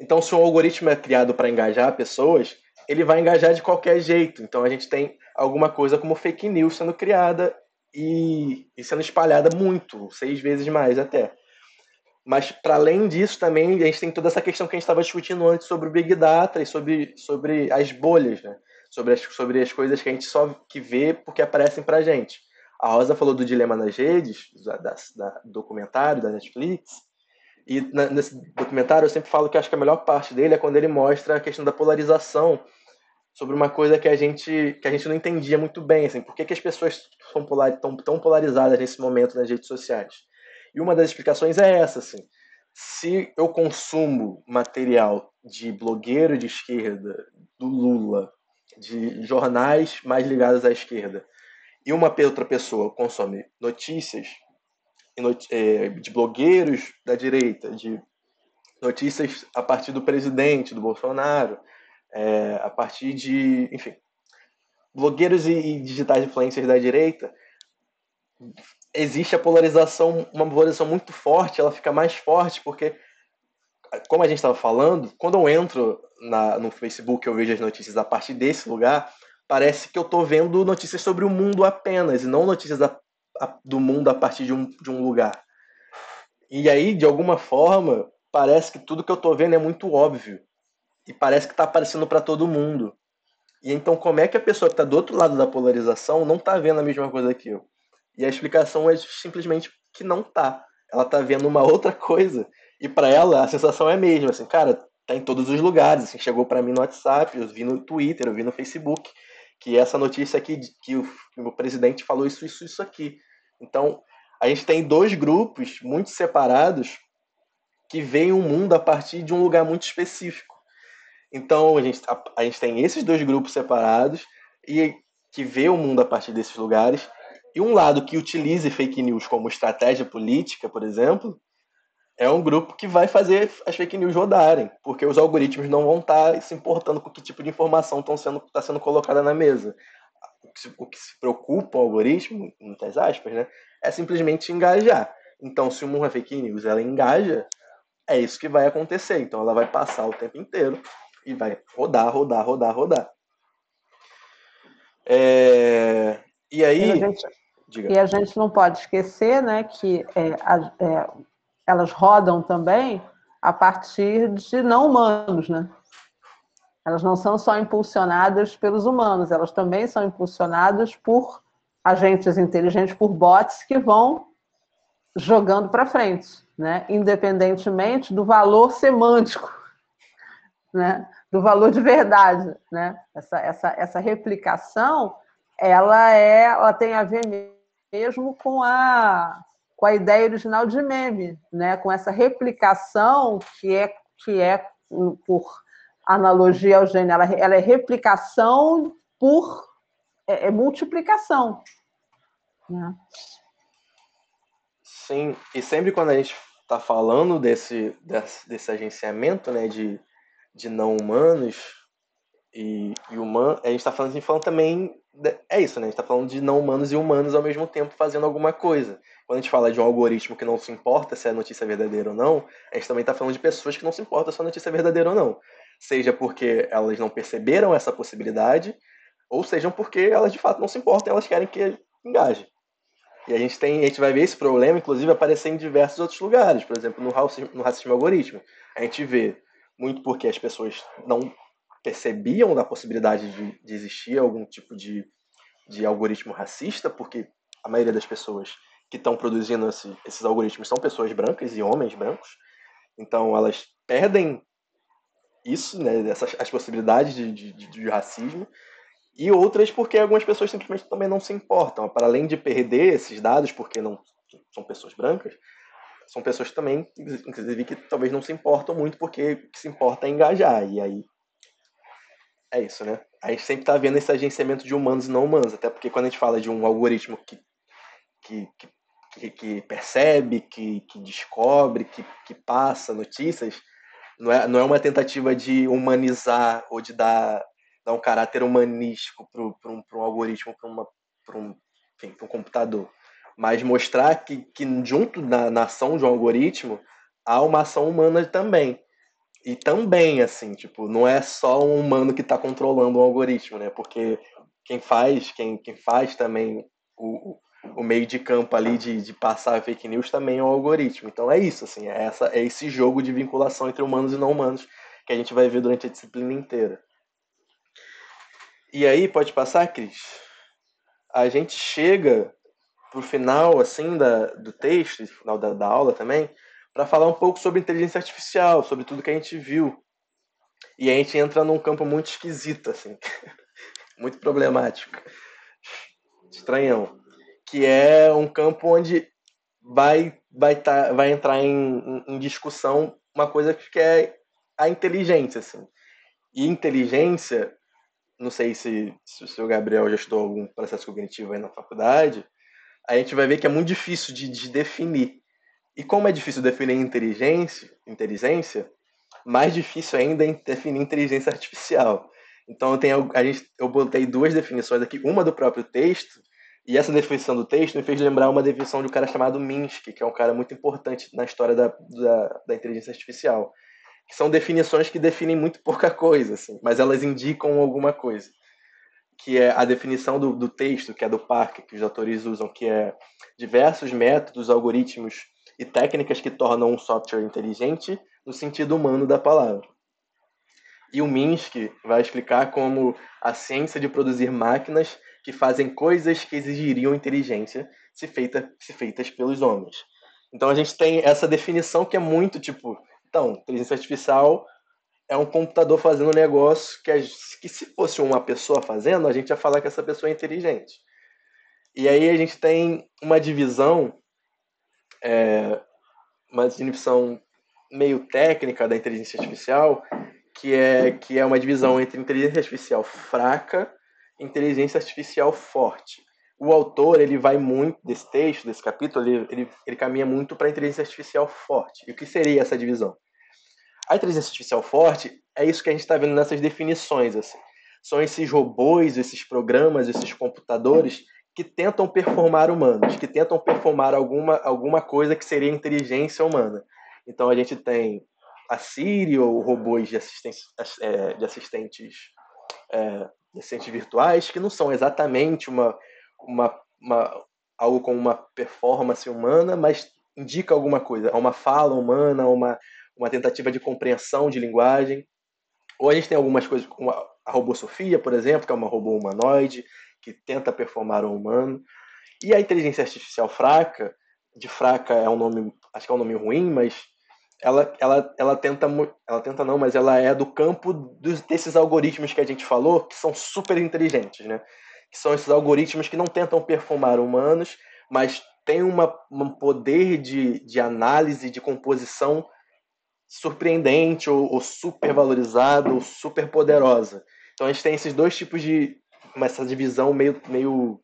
Então, se um algoritmo é criado para engajar pessoas, ele vai engajar de qualquer jeito. Então, a gente tem alguma coisa como fake news sendo criada e, e sendo espalhada muito, seis vezes mais até. Mas, para além disso, também a gente tem toda essa questão que a gente estava discutindo antes sobre o Big Data e sobre, sobre as bolhas, né? Sobre, as, sobre as coisas que a gente só que vê porque aparecem para a gente. A Rosa falou do dilema nas redes, da, da, da documentário da Netflix, e na, nesse documentário eu sempre falo que acho que a melhor parte dele é quando ele mostra a questão da polarização sobre uma coisa que a gente que a gente não entendia muito bem, assim, por que, que as pessoas são polar, tão, tão polarizadas nesse momento nas redes sociais. E uma das explicações é essa, assim, se eu consumo material de blogueiro de esquerda, do Lula, de jornais mais ligados à esquerda, e uma outra pessoa consome notícias é, de blogueiros da direita, de notícias a partir do presidente, do Bolsonaro, é, a partir de, enfim, blogueiros e, digitais influencers da direita, existe a polarização, uma polarização muito forte, ela fica mais forte porque, como a gente estava falando, quando eu entro na, no Facebook eu vejo as notícias a partir desse lugar, parece que eu estou vendo notícias sobre o mundo apenas, e não notícias a, a, do mundo a partir de um, de um lugar. E aí, de alguma forma, parece que tudo que eu estou vendo é muito óbvio. E parece que está aparecendo para todo mundo. E então, como é que a pessoa que está do outro lado da polarização não está vendo a mesma coisa que eu? E a explicação é simplesmente que não tá. Ela está vendo uma outra coisa. E para ela, a sensação é a mesma. Assim, cara, tá em todos os lugares. Assim, chegou para mim no WhatsApp, eu vi no Twitter, eu vi no Facebook que essa notícia aqui, que o, que o presidente falou isso, isso, isso aqui. Então, a gente tem dois grupos muito separados que veem o mundo a partir de um lugar muito específico. Então, a gente, a, a gente tem esses dois grupos separados e que vê o mundo a partir desses lugares, e um lado que utilize fake news como estratégia política, por exemplo, é um grupo que vai fazer as fake news rodarem, porque os algoritmos não vão estar tá se importando com que tipo de informação está sendo, tá sendo colocada na mesa. O que, se, o que se preocupa o algoritmo, muitas aspas, né, é simplesmente engajar. Então, se uma fake news ela engaja, é isso que vai acontecer. Então, ela vai passar o tempo inteiro e vai rodar, rodar, rodar, rodar. É... E aí. E a, gente, e a gente não pode esquecer né, que é, é, elas rodam também a partir de não humanos, né? elas não são só impulsionadas pelos humanos, elas também são impulsionadas por agentes inteligentes, por bots que vão jogando para frente, né? independentemente do valor semântico, né? do valor de verdade. Né? Essa, essa, essa replicação ela, é, ela tem a ver mesmo com a, com a ideia original de meme, né? com essa replicação que é, que é por analogia ao gênero, ela, ela é replicação por é, é multiplicação. Né? Sim, e sempre quando a gente está falando desse, desse, desse, agenciamento né, de, de não humanos e, e humanos, a gente está falando, falando também. É isso, né? A gente está falando de não humanos e humanos ao mesmo tempo fazendo alguma coisa. Quando a gente fala de um algoritmo que não se importa se a notícia é verdadeira ou não, a gente também está falando de pessoas que não se importam se a notícia é verdadeira ou não seja porque elas não perceberam essa possibilidade, ou sejam porque elas de fato não se importam, elas querem que engaje. E a gente tem, a gente vai ver esse problema, inclusive, aparecer em diversos outros lugares, por exemplo, no racismo, no racismo algoritmo. A gente vê muito porque as pessoas não percebiam da possibilidade de, de existir algum tipo de, de algoritmo racista, porque a maioria das pessoas que estão produzindo esse, esses algoritmos são pessoas brancas e homens brancos. Então elas perdem isso, né, essas, as possibilidades de, de, de, racismo, e outras porque algumas pessoas simplesmente também não se importam. Para além de perder esses dados, porque não são pessoas brancas, são pessoas também, inclusive, que talvez não se importam muito, porque se importa é engajar. E aí é isso, né? A gente sempre está vendo esse agenciamento de humanos e não humanos, até porque quando a gente fala de um algoritmo que, que, que, que percebe, que, que descobre, que, que passa notícias, não é, não é uma tentativa de humanizar ou de dar, dar um caráter humanístico para um, um algoritmo, para um, um computador. Mas mostrar que, que junto na, na ação de um algoritmo há uma ação humana também. E também, assim, tipo, não é só um humano que está controlando um algoritmo, né? Porque quem faz, quem, quem faz também o, o meio de campo ali de, de passar fake news também é um algoritmo. Então é isso, assim, é, essa, é esse jogo de vinculação entre humanos e não humanos que a gente vai ver durante a disciplina inteira. E aí, pode passar, Cris? A gente chega pro final, assim, da, do texto, final da, da aula também, para falar um pouco sobre inteligência artificial, sobre tudo que a gente viu. E a gente entra num campo muito esquisito, assim, muito problemático. Estranhão que é um campo onde vai, vai, tá, vai entrar em, em, discussão uma coisa que é a inteligência. Assim. E inteligência, não sei se, se o seu Gabriel já estudou algum processo cognitivo aí na faculdade, a gente vai ver que é muito difícil de, de definir. E como é difícil definir inteligência, inteligência, mais difícil ainda é definir inteligência artificial. Então eu tenho, a gente, eu botei duas definições aqui, uma do próprio texto e essa definição do texto me fez lembrar uma definição de um cara chamado Minsky, que é um cara muito importante na história da, da, da inteligência artificial. Que são definições que definem muito pouca coisa, assim, mas elas indicam alguma coisa. Que é a definição do, do texto, que é do Parker, que os autores usam, que é diversos métodos, algoritmos e técnicas que tornam um software inteligente no sentido humano da palavra. E o Minsky vai explicar como a ciência de produzir máquinas que fazem coisas que exigiriam inteligência se, feita, se feitas pelos homens. Então a gente tem essa definição que é muito tipo, então, inteligência artificial é um computador fazendo um negócio que, que se fosse uma pessoa fazendo, a gente ia falar que essa pessoa é inteligente. E aí a gente tem uma divisão, é, uma divisão meio técnica da inteligência artificial, que é, que é uma divisão entre inteligência artificial fraca inteligência artificial forte. O autor ele vai muito desse texto, desse capítulo, ele, ele, ele caminha muito para a inteligência artificial forte. E o que seria essa divisão? A inteligência artificial forte é isso que a gente está vendo nessas definições. Assim. São esses robôs, esses programas, esses computadores que tentam performar humanos, que tentam performar alguma, alguma coisa que seria inteligência humana. Então a gente tem a Siri ou robôs de, assistentes, é, de assistentes é, assistentes virtuais que não são exatamente uma, uma, uma, algo como uma performance humana, mas indica alguma coisa, uma fala humana, uma, uma tentativa de compreensão de linguagem. Ou a gente tem algumas coisas, como a robô Sofia, por exemplo, que é uma robô humanoide que tenta performar um humano. E a inteligência artificial fraca, de fraca é um nome, acho que é um nome ruim, mas ela, ela, ela tenta, ela tenta não, mas ela é do campo dos, desses algoritmos que a gente falou, que são super inteligentes, né? Que são esses algoritmos que não tentam performar humanos, mas têm uma, um poder de, de análise, de composição surpreendente ou, ou super valorizada ou super poderosa. Então a gente tem esses dois tipos de essa divisão meio meio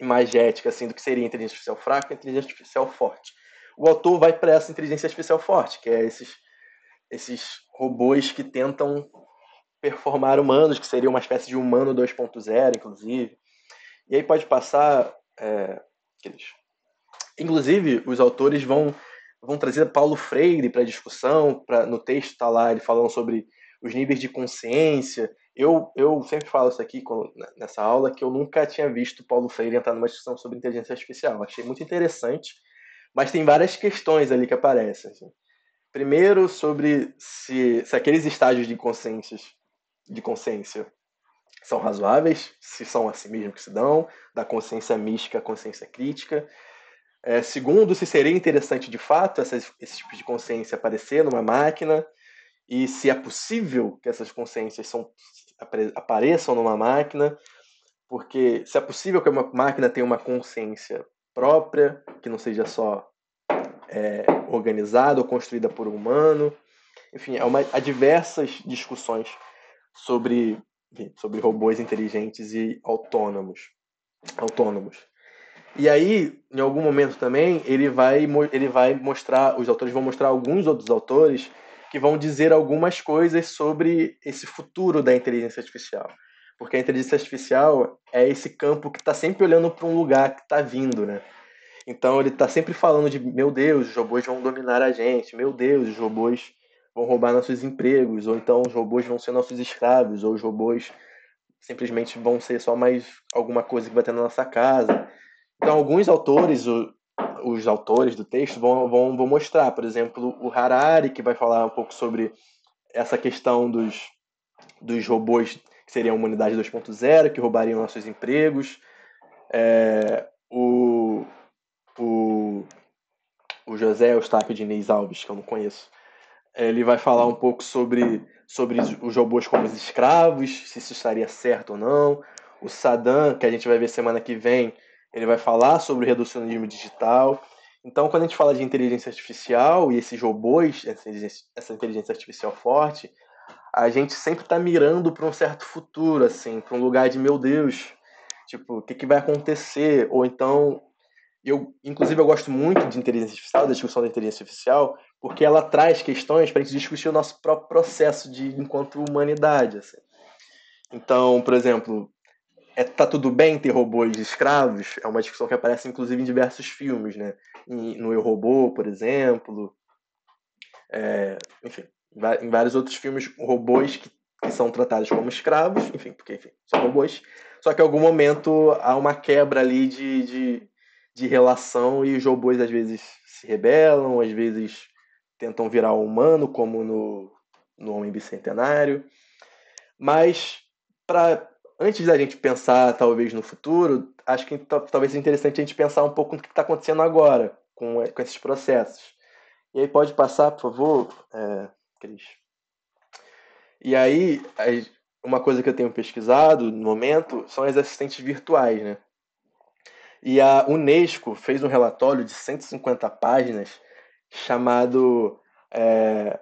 imagética assim do que seria inteligência artificial fraca e inteligência artificial forte. O autor vai para essa inteligência artificial forte, que é esses esses robôs que tentam performar humanos, que seria uma espécie de humano 2.0, inclusive. E aí pode passar é. Inclusive, os autores vão vão trazer Paulo Freire para discussão, pra, no texto está lá ele falando sobre os níveis de consciência. Eu, eu sempre falo isso aqui nessa aula, que eu nunca tinha visto Paulo Freire entrar numa discussão sobre inteligência artificial. Achei muito interessante, mas tem várias questões ali que aparecem. Assim. Primeiro, sobre se, se aqueles estágios de consciência, de consciência são razoáveis, se são assim mesmo que se dão, da consciência mística à consciência crítica. É, segundo, se seria interessante de fato essas, esse tipo de consciência aparecer numa máquina e se é possível que essas consciências são, apareçam numa máquina, porque se é possível que uma máquina tenha uma consciência própria, que não seja só é, organizada ou construída por um humano. Enfim, há, uma, há diversas discussões sobre, sobre robôs inteligentes e autônomos. autônomos. E aí, em algum momento também, ele vai, ele vai mostrar, os autores vão mostrar alguns outros autores que vão dizer algumas coisas sobre esse futuro da inteligência artificial. Porque a inteligência artificial é esse campo que está sempre olhando para um lugar que está vindo, né? Então ele está sempre falando de, meu Deus, os robôs vão dominar a gente, meu Deus, os robôs vão roubar nossos empregos, ou então os robôs vão ser nossos escravos, ou os robôs simplesmente vão ser só mais alguma coisa que vai ter na nossa casa. Então alguns autores, os autores do texto vão, vão, vão mostrar, por exemplo, o Harari, que vai falar um pouco sobre essa questão dos, dos robôs que seriam a humanidade 2.0, que roubariam nossos empregos. É, o, o, o José Eustáquio Diniz Alves, que eu não conheço, ele vai falar um pouco sobre, sobre os robôs como os escravos, se isso estaria certo ou não. O Saddam, que a gente vai ver semana que vem, ele vai falar sobre o reducionismo digital. Então, quando a gente fala de inteligência artificial e esses robôs, essa inteligência, artificial forte, a gente sempre está mirando para um certo futuro, assim, para um lugar de meu Deus, tipo, o que, que vai acontecer? Ou então, eu, inclusive, eu gosto muito de inteligência artificial, da discussão da inteligência artificial, porque ela traz questões para a gente discutir o nosso próprio processo de enquanto humanidade, assim. Então, por exemplo, é, tá tudo bem ter robôs escravos? É uma discussão que aparece inclusive em diversos filmes, né? no Eu Robô, por exemplo. É, enfim, em vários outros filmes, robôs que, que, são tratados como escravos, enfim, porque enfim, são robôs. Só que em algum momento há uma quebra ali de, de, de relação e os robôs às vezes se rebelam, às vezes tentam virar humano, como no, no Homem Bicentenário. Mas para antes da gente pensar talvez no futuro, acho que talvez seja interessante a gente pensar um pouco no que está acontecendo agora com, com esses processos. E aí pode passar, por favor, é, Cris. E aí, uma coisa que eu tenho pesquisado no momento são as assistentes virtuais, né? E a Unesco fez um relatório de 150 páginas chamado é,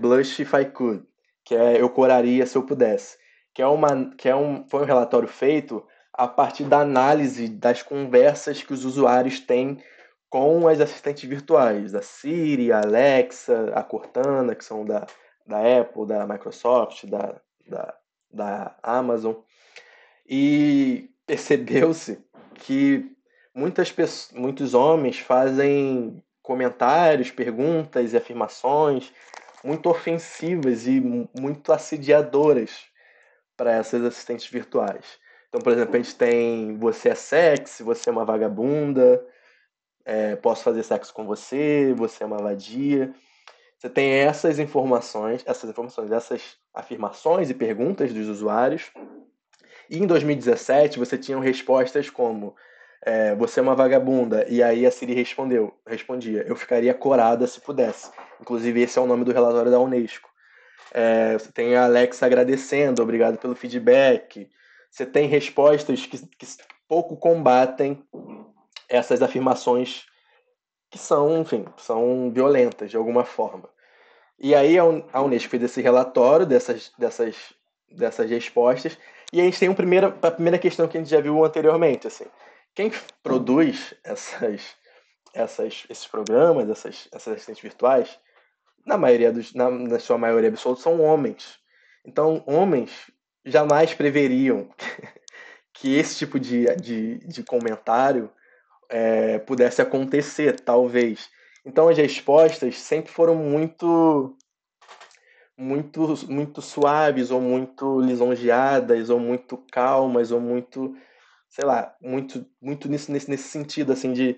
Blush If I Could, que é Eu Coraria Se Eu Pudesse que é, uma, que é um, foi um relatório feito a partir da análise das conversas que os usuários têm com as assistentes virtuais, a Siri, a Alexa, a Cortana, que são da, da Apple, da Microsoft, da, da, da Amazon. E percebeu-se que muitas pessoas, muitos homens fazem comentários, perguntas e afirmações muito ofensivas e muito assediadoras para essas assistentes virtuais. Então, por exemplo, a gente tem você é sexy, você é uma vagabunda, é, posso fazer sexo com você, você é uma vadia. você tem essas informações, essas informações, essas afirmações e perguntas dos usuários. E em 2017 você tinha respostas como é, você é uma vagabunda, e aí a Siri respondeu, respondia, eu ficaria corada se pudesse. Inclusive esse é o nome do relatório da Unesco. É, você tem a Alexa agradecendo, obrigado pelo feedback. Você tem respostas que, que pouco combatem essas afirmações que são, enfim, são violentas de alguma forma. E aí a Unesco fez esse relatório dessas, dessas, dessas respostas, e a gente tem um primeiro, a primeira questão que a gente já viu anteriormente, assim, quem produz essas, essas, esses programas, essas, essas assistentes virtuais, na maioria dos, na, na sua maioria absoluta, são homens. Então, homens jamais preveriam que esse tipo de, de, de comentário é, pudesse acontecer, talvez. Então, as respostas sempre foram muito muito muito suaves ou muito lisonjeadas ou muito calmas ou muito sei lá, muito, muito nisso, nesse, nesse sentido, assim, de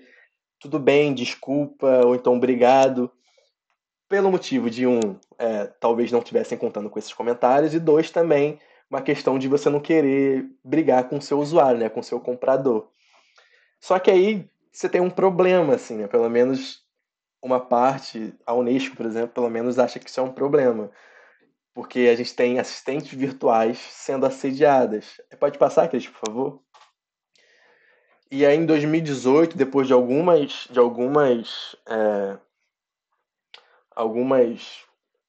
tudo bem, desculpa, ou então obrigado, pelo motivo de um, é, talvez não estivessem contando com esses comentários, e dois, também uma questão de você não querer brigar com o seu usuário, né, com o seu comprador. Só que aí você tem um problema, assim, né, pelo menos uma parte, a Unesco, por exemplo, pelo menos acha que isso é um problema. Porque a gente tem assistentes virtuais sendo assediadas. Pode passar, Cris, por favor? E aí em 2018, depois de algumas, de algumas, é, algumas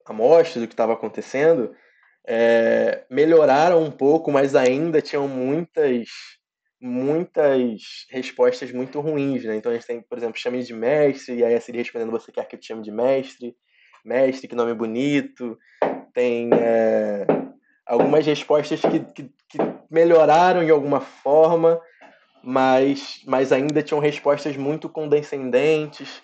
amostras do que estava acontecendo, é, melhoraram um pouco, mas ainda tinham muitas, muitas respostas muito ruins, né? Então a gente tem, por exemplo, chame de mestre, e aí a Siri respondendo você quer que eu te chame de mestre, mestre, que nome bonito. Tem é, algumas respostas que, que, que melhoraram de alguma forma, mas, mas ainda tinham respostas muito condescendentes.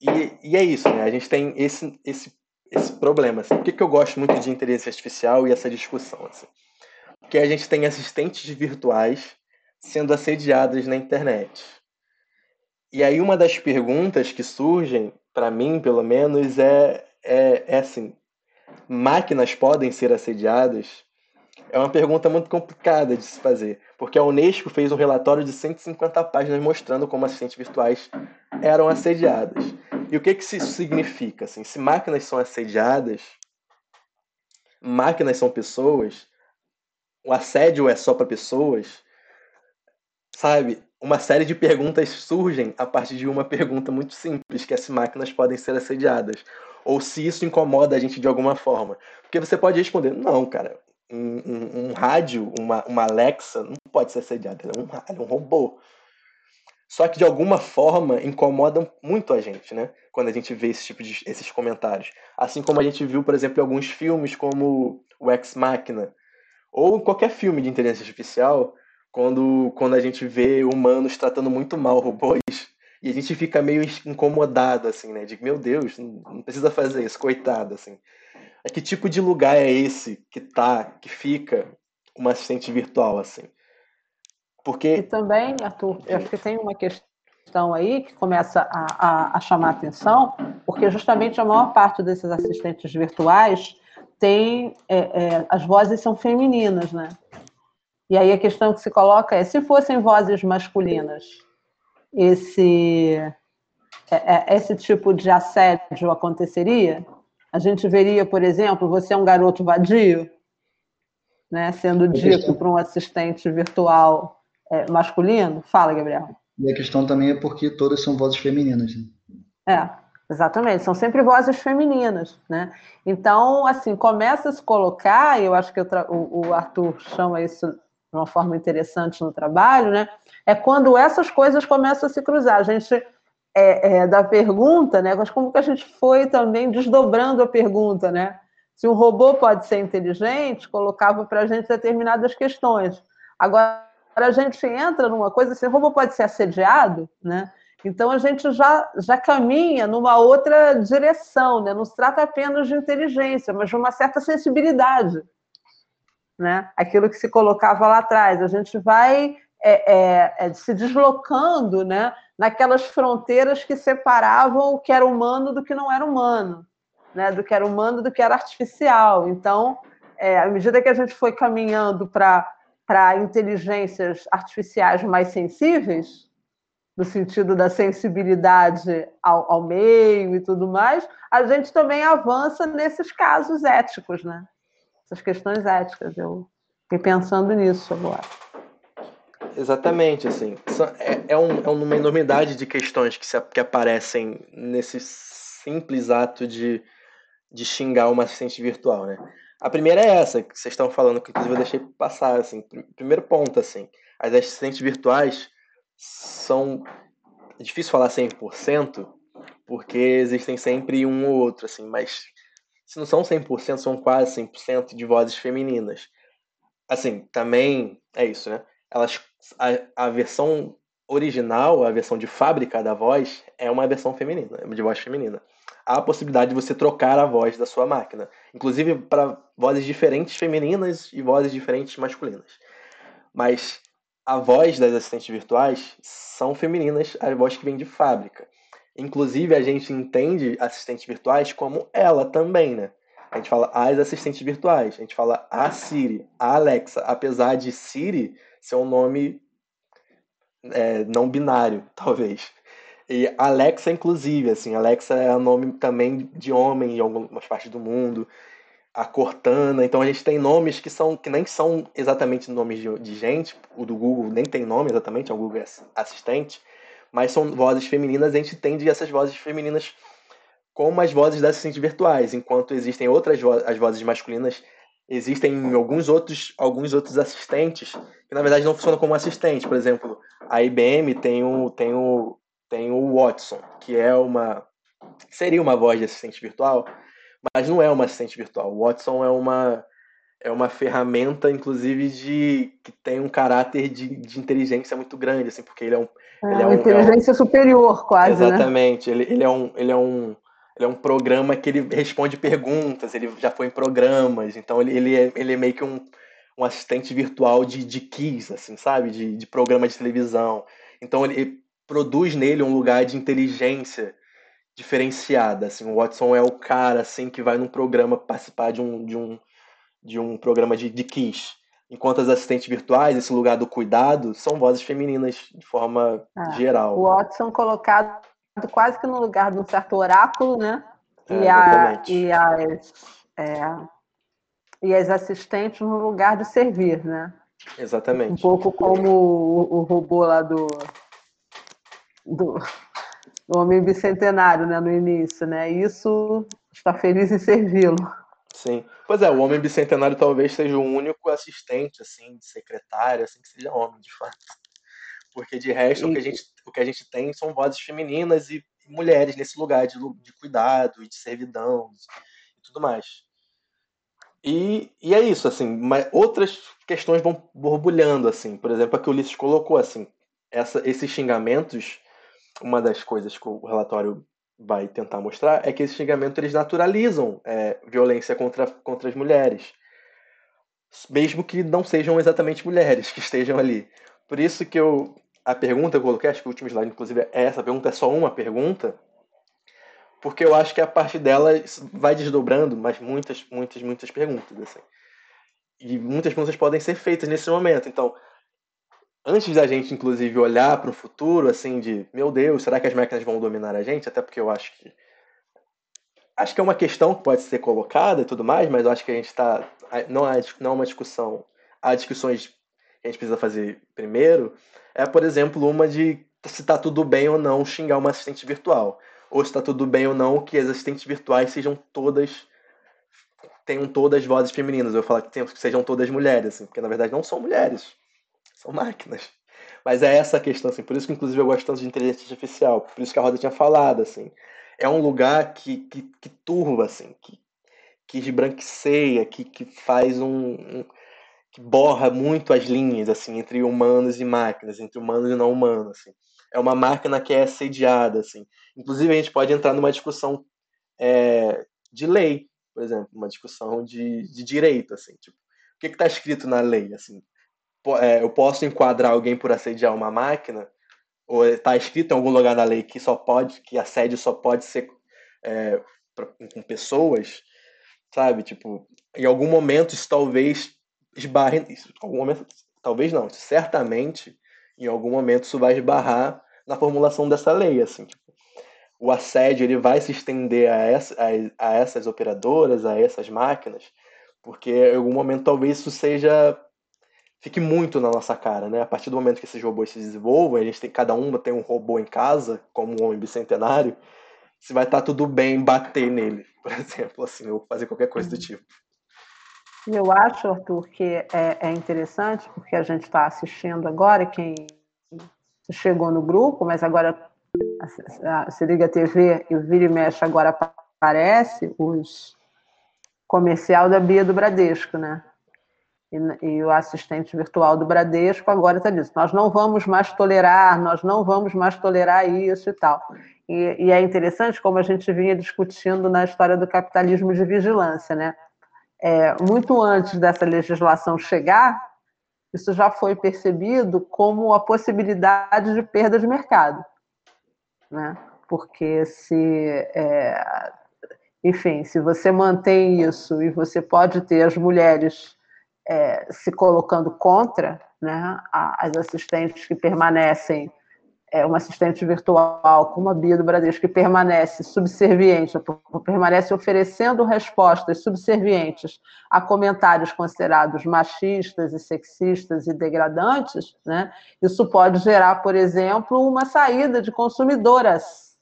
E, e é isso, né? A gente tem esse, esse, esse problema. Assim. Por que, que eu gosto muito de inteligência artificial e essa discussão? Assim? Porque a gente tem assistentes virtuais sendo assediadas na internet. E aí uma das perguntas que surgem, para mim pelo menos, é, é, é assim, máquinas podem ser assediadas? É uma pergunta muito complicada de se fazer, porque a Unesco fez um relatório de 150 páginas mostrando como assistentes virtuais eram assediadas. E o que, que isso significa? Assim, se máquinas são assediadas, máquinas são pessoas, o assédio é só para pessoas, sabe? Uma série de perguntas surgem a partir de uma pergunta muito simples, que é se máquinas podem ser assediadas. Ou se isso incomoda a gente de alguma forma. Porque você pode responder, não, cara, um, um, um, rádio, uma, uma Alexa, não pode ser assediada, ela é, um, ela é um robô. Só que de alguma forma incomodam muito a gente, né? Quando a gente vê esse tipo de esses comentários. Assim como a gente viu, por exemplo, em alguns filmes como o Ex Machina, ou qualquer filme de inteligência artificial, quando, quando a gente vê humanos tratando muito mal robôs, e a gente fica meio incomodado, assim, né? De, meu Deus, não precisa fazer isso, coitado, assim é que tipo de lugar é esse que tá, que fica uma assistente virtual assim? Porque e também, Arthur, eu acho que tem uma questão aí que começa a, a, a chamar a atenção, porque justamente a maior parte desses assistentes virtuais tem é, é, as vozes são femininas, né? E aí a questão que se coloca é se fossem vozes masculinas, esse é, é esse tipo de assédio aconteceria? A gente veria, por exemplo, você é um garoto vadio, né, sendo dito para um assistente virtual é, masculino. Fala, Gabriel. E a questão também é porque todas são vozes femininas. Né? É, exatamente. São sempre vozes femininas, né? Então, assim, começa a se colocar, e eu acho que o, o Arthur chama isso de uma forma interessante no trabalho, né? É quando essas coisas começam a se cruzar. A gente é, é, da pergunta, né? Mas como que a gente foi também desdobrando a pergunta, né? Se um robô pode ser inteligente, colocava para a gente determinadas questões. Agora a gente entra numa coisa assim, robô pode ser assediado, né? Então a gente já, já caminha numa outra direção, né? Não se trata apenas de inteligência, mas de uma certa sensibilidade, né? Aquilo que se colocava lá atrás. A gente vai é, é, é se deslocando, né? naquelas fronteiras que separavam o que era humano do que não era humano. né, do que era humano do que era artificial. Então, é, à medida que a gente foi caminhando para inteligências artificiais mais sensíveis, no sentido da sensibilidade ao, ao, meio e tudo mais, a gente também avança nesses casos éticos, né? Essas questões éticas. Eu fiquei pensando nisso agora. Exatamente, assim. É, é, um, é uma enormidade de questões que, se, que aparecem nesse simples ato de, de xingar uma assistente virtual, né? A primeira é essa, que vocês estão falando, que inclusive eu deixei passar, assim. Primeiro ponto, assim. As assistentes virtuais são... É difícil falar 100%, porque existem sempre um ou outro, assim, mas se não são 100%, são quase 100% de vozes femininas. Assim, também é isso, né? Elas a, a versão original, a versão de fábrica da voz, é uma versão feminina, de voz feminina. Há a possibilidade de você trocar a voz da sua máquina, inclusive para vozes diferentes femininas e vozes diferentes masculinas. Mas a voz das assistentes virtuais são femininas, as vozes que vêm de fábrica. Inclusive, a gente entende assistentes virtuais como ela também, né? A gente fala as assistentes virtuais, a gente fala a Siri, a Alexa, apesar de Siri ser um nome é, não binário, talvez. E Alexa, inclusive, assim, Alexa é nome também de homem em algumas partes do mundo. A Cortana, então a gente tem nomes que são que nem são exatamente nomes de, de gente. O do Google nem tem nome exatamente, é o Google Assistente, mas são vozes femininas. A gente entende essas vozes femininas como as vozes das assistentes virtuais, enquanto existem outras vo as vozes masculinas existem alguns outros, alguns outros assistentes que na verdade não funcionam como assistente. Por exemplo, a IBM tem o, tem o, tem o Watson, que é uma seria uma voz de assistente virtual, mas não é uma assistente virtual. O Watson é uma é uma ferramenta, inclusive, de que tem um caráter de, de inteligência muito grande, assim, porque ele é um. É, ele é uma um, inteligência é um, superior, quase. Né? Exatamente. Né? Ele, ele, é um, ele é um ele é um programa que ele responde perguntas, ele já foi em programas, então ele, ele, é, ele é meio que um, um assistente virtual de, de keys, assim, sabe? De, de programa de televisão. Então ele produz nele um lugar de inteligência diferenciada, assim. O Watson é o cara, assim, que vai num programa participar de um, de um, de um programa de, de keys. Enquanto as assistentes virtuais, esse lugar do cuidado, são vozes femininas de forma ah, geral. O Watson colocado quase que no lugar de um certo oráculo, né? É, e, a, e, as, é, e as assistentes no lugar de servir, né? Exatamente. Um pouco como o, o robô lá do, do, do, Homem Bicentenário, né? No início, né? Isso está feliz em servi-lo. Sim. Pois é, o Homem Bicentenário talvez seja o único assistente, assim, de secretário, assim, que seja homem, de fato. Porque de resto, e... o, que a gente, o que a gente tem são vozes femininas e, mulheres nesse lugar de, de cuidado e de servidão e tudo mais. E, e é isso, assim, mas outras questões vão borbulhando, assim. Por exemplo, a que o Ulisses colocou, assim, essa, esses xingamentos, uma das coisas que o relatório vai tentar mostrar é que esses xingamentos eles naturalizam é, violência contra, contra as mulheres. Mesmo que não sejam exatamente mulheres que estejam ali. Por isso que eu. A pergunta que eu coloquei, acho que o último slide, inclusive, é essa. A pergunta é só uma pergunta. Porque eu acho que a parte dela vai desdobrando, mas muitas, muitas, muitas perguntas. Assim. E muitas perguntas podem ser feitas nesse momento. Então, antes da gente, inclusive, olhar para o futuro, assim, de meu Deus, será que as máquinas vão dominar a gente? Até porque eu acho que. Acho que é uma questão que pode ser colocada e tudo mais, mas eu acho que a gente está. Não é, não uma discussão. Há discussões que a gente precisa fazer primeiro é, por exemplo, uma de se está tudo bem ou não xingar uma assistente virtual. Ou se está tudo bem ou não que as assistentes virtuais sejam todas. tenham todas vozes femininas. Eu falo que sejam todas mulheres, assim, porque na verdade não são mulheres. São máquinas. Mas é essa a questão, assim. Por isso que, inclusive, eu gosto tanto de inteligência artificial. Por isso que a Roda tinha falado, assim. É um lugar que, que, que turva, assim. Que, que esbranqueceia, que, que faz um, um que borra muito as linhas assim entre humanos e máquinas, entre humanos e não humanos. Assim. É uma máquina que é assediada. Assim. Inclusive, a gente pode entrar numa discussão é, de lei, por exemplo, uma discussão de, de direito. Assim, tipo, o que está escrito na lei? Assim, é, eu posso enquadrar alguém por assediar uma máquina? Ou está escrito em algum lugar na lei que só pode, que assédio só pode ser é, pra, com pessoas, sabe? Tipo, em algum momento isso talvez esbarre. Em algum momento, talvez não, certamente em algum momento isso vai esbarrar na formulação dessa lei, assim. Tipo, o assédio ele vai se estender a, essa, a, a essas operadoras, a essas máquinas, porque em algum momento talvez isso seja fique muito na nossa cara, né? A partir do momento que esses robôs se desenvolvam, a gente tem cada uma tem um robô em casa, como um homem bicentenário, se vai estar tá tudo bem bater nele, por exemplo, assim, ou fazer qualquer coisa do uhum. tipo. Eu acho, Arthur, que é, é interessante, porque a gente está assistindo agora, quem chegou no grupo, mas agora se liga a TV e o Vira e Mexe agora aparece os comercial da Bia do Bradesco, né? E, e o assistente virtual do Bradesco agora está dizendo: nós não vamos mais tolerar, nós não vamos mais tolerar isso e tal. E, e, é interessante como a gente vinha discutindo na história do capitalismo de vigilância, né? É, muito antes dessa legislação chegar, isso já foi percebido como a possibilidade de perda de mercado, né? Porque se, é, enfim, se você mantém isso e você pode ter as mulheres é, se colocando contra, né, as assistentes que permanecem é, uma assistente virtual como a Bia do Bradesco, que permanece subserviente, permanece oferecendo respostas subservientes a comentários considerados machistas e sexistas e degradantes, né? isso pode gerar, por exemplo, uma saída de consumidoras,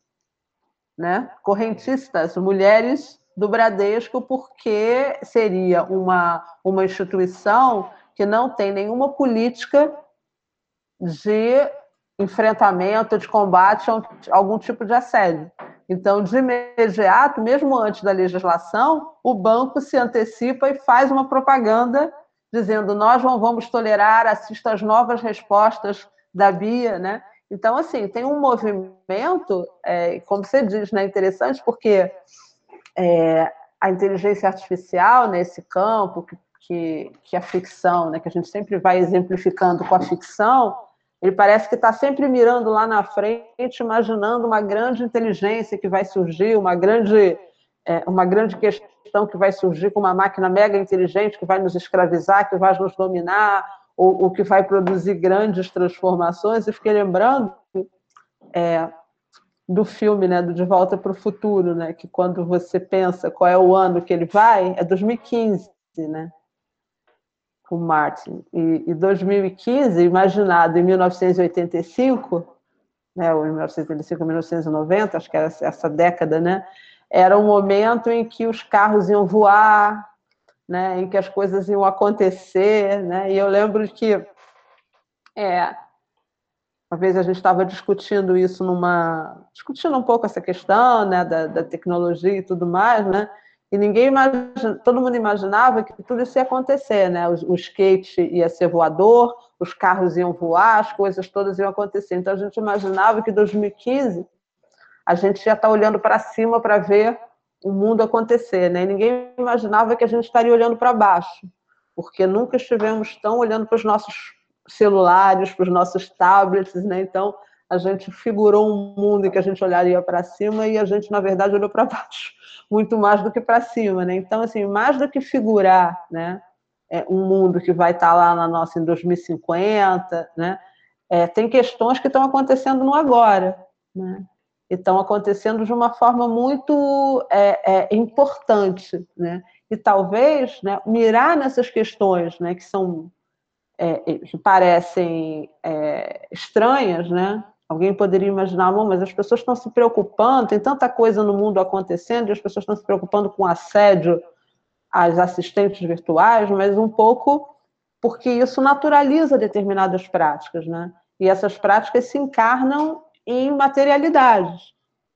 né? correntistas, mulheres do Bradesco, porque seria uma, uma instituição que não tem nenhuma política de enfrentamento, de combate a algum tipo de assédio. Então, de imediato, mesmo antes da legislação, o banco se antecipa e faz uma propaganda dizendo: nós não vamos tolerar, assista às novas respostas da Bia, né? Então, assim, tem um movimento, é, como você diz, né, interessante, porque é, a inteligência artificial nesse campo, que, que, que a ficção, né, que a gente sempre vai exemplificando com a ficção, ele parece que está sempre mirando lá na frente, imaginando uma grande inteligência que vai surgir, uma grande, é, uma grande questão que vai surgir com uma máquina mega inteligente que vai nos escravizar, que vai nos dominar, ou, ou que vai produzir grandes transformações. E fiquei lembrando é, do filme, né, do De Volta para o Futuro, né, que quando você pensa qual é o ano que ele vai, é 2015, né? o Martin. E, e 2015, imaginado em 1985, né, ou 1985, 1990, acho que era essa década, né, era um momento em que os carros iam voar, né, em que as coisas iam acontecer, né, e eu lembro que é, uma vez a gente estava discutindo isso numa, discutindo um pouco essa questão, né, da, da tecnologia e tudo mais, né, e ninguém imagina, todo mundo imaginava que tudo isso ia acontecer, né? O, o skate ia ser voador, os carros iam voar, as coisas todas iam acontecer. Então a gente imaginava que em 2015 a gente ia estar olhando para cima para ver o mundo acontecer, né? E ninguém imaginava que a gente estaria olhando para baixo, porque nunca estivemos tão olhando para os nossos celulares, para os nossos tablets, né? Então a gente figurou um mundo em que a gente olharia para cima e a gente na verdade olhou para baixo muito mais do que para cima, né? Então, assim, mais do que figurar, né? É, um mundo que vai estar tá lá na nossa em 2050, né? É, tem questões que estão acontecendo no agora, né? E estão acontecendo de uma forma muito é, é, importante, né? E talvez, né, mirar nessas questões, né, que são é, que parecem é, estranhas, né? Alguém poderia imaginar, mas as pessoas estão se preocupando, tem tanta coisa no mundo acontecendo, e as pessoas estão se preocupando com assédio às assistentes virtuais, mas um pouco porque isso naturaliza determinadas práticas, né? E essas práticas se encarnam em materialidades.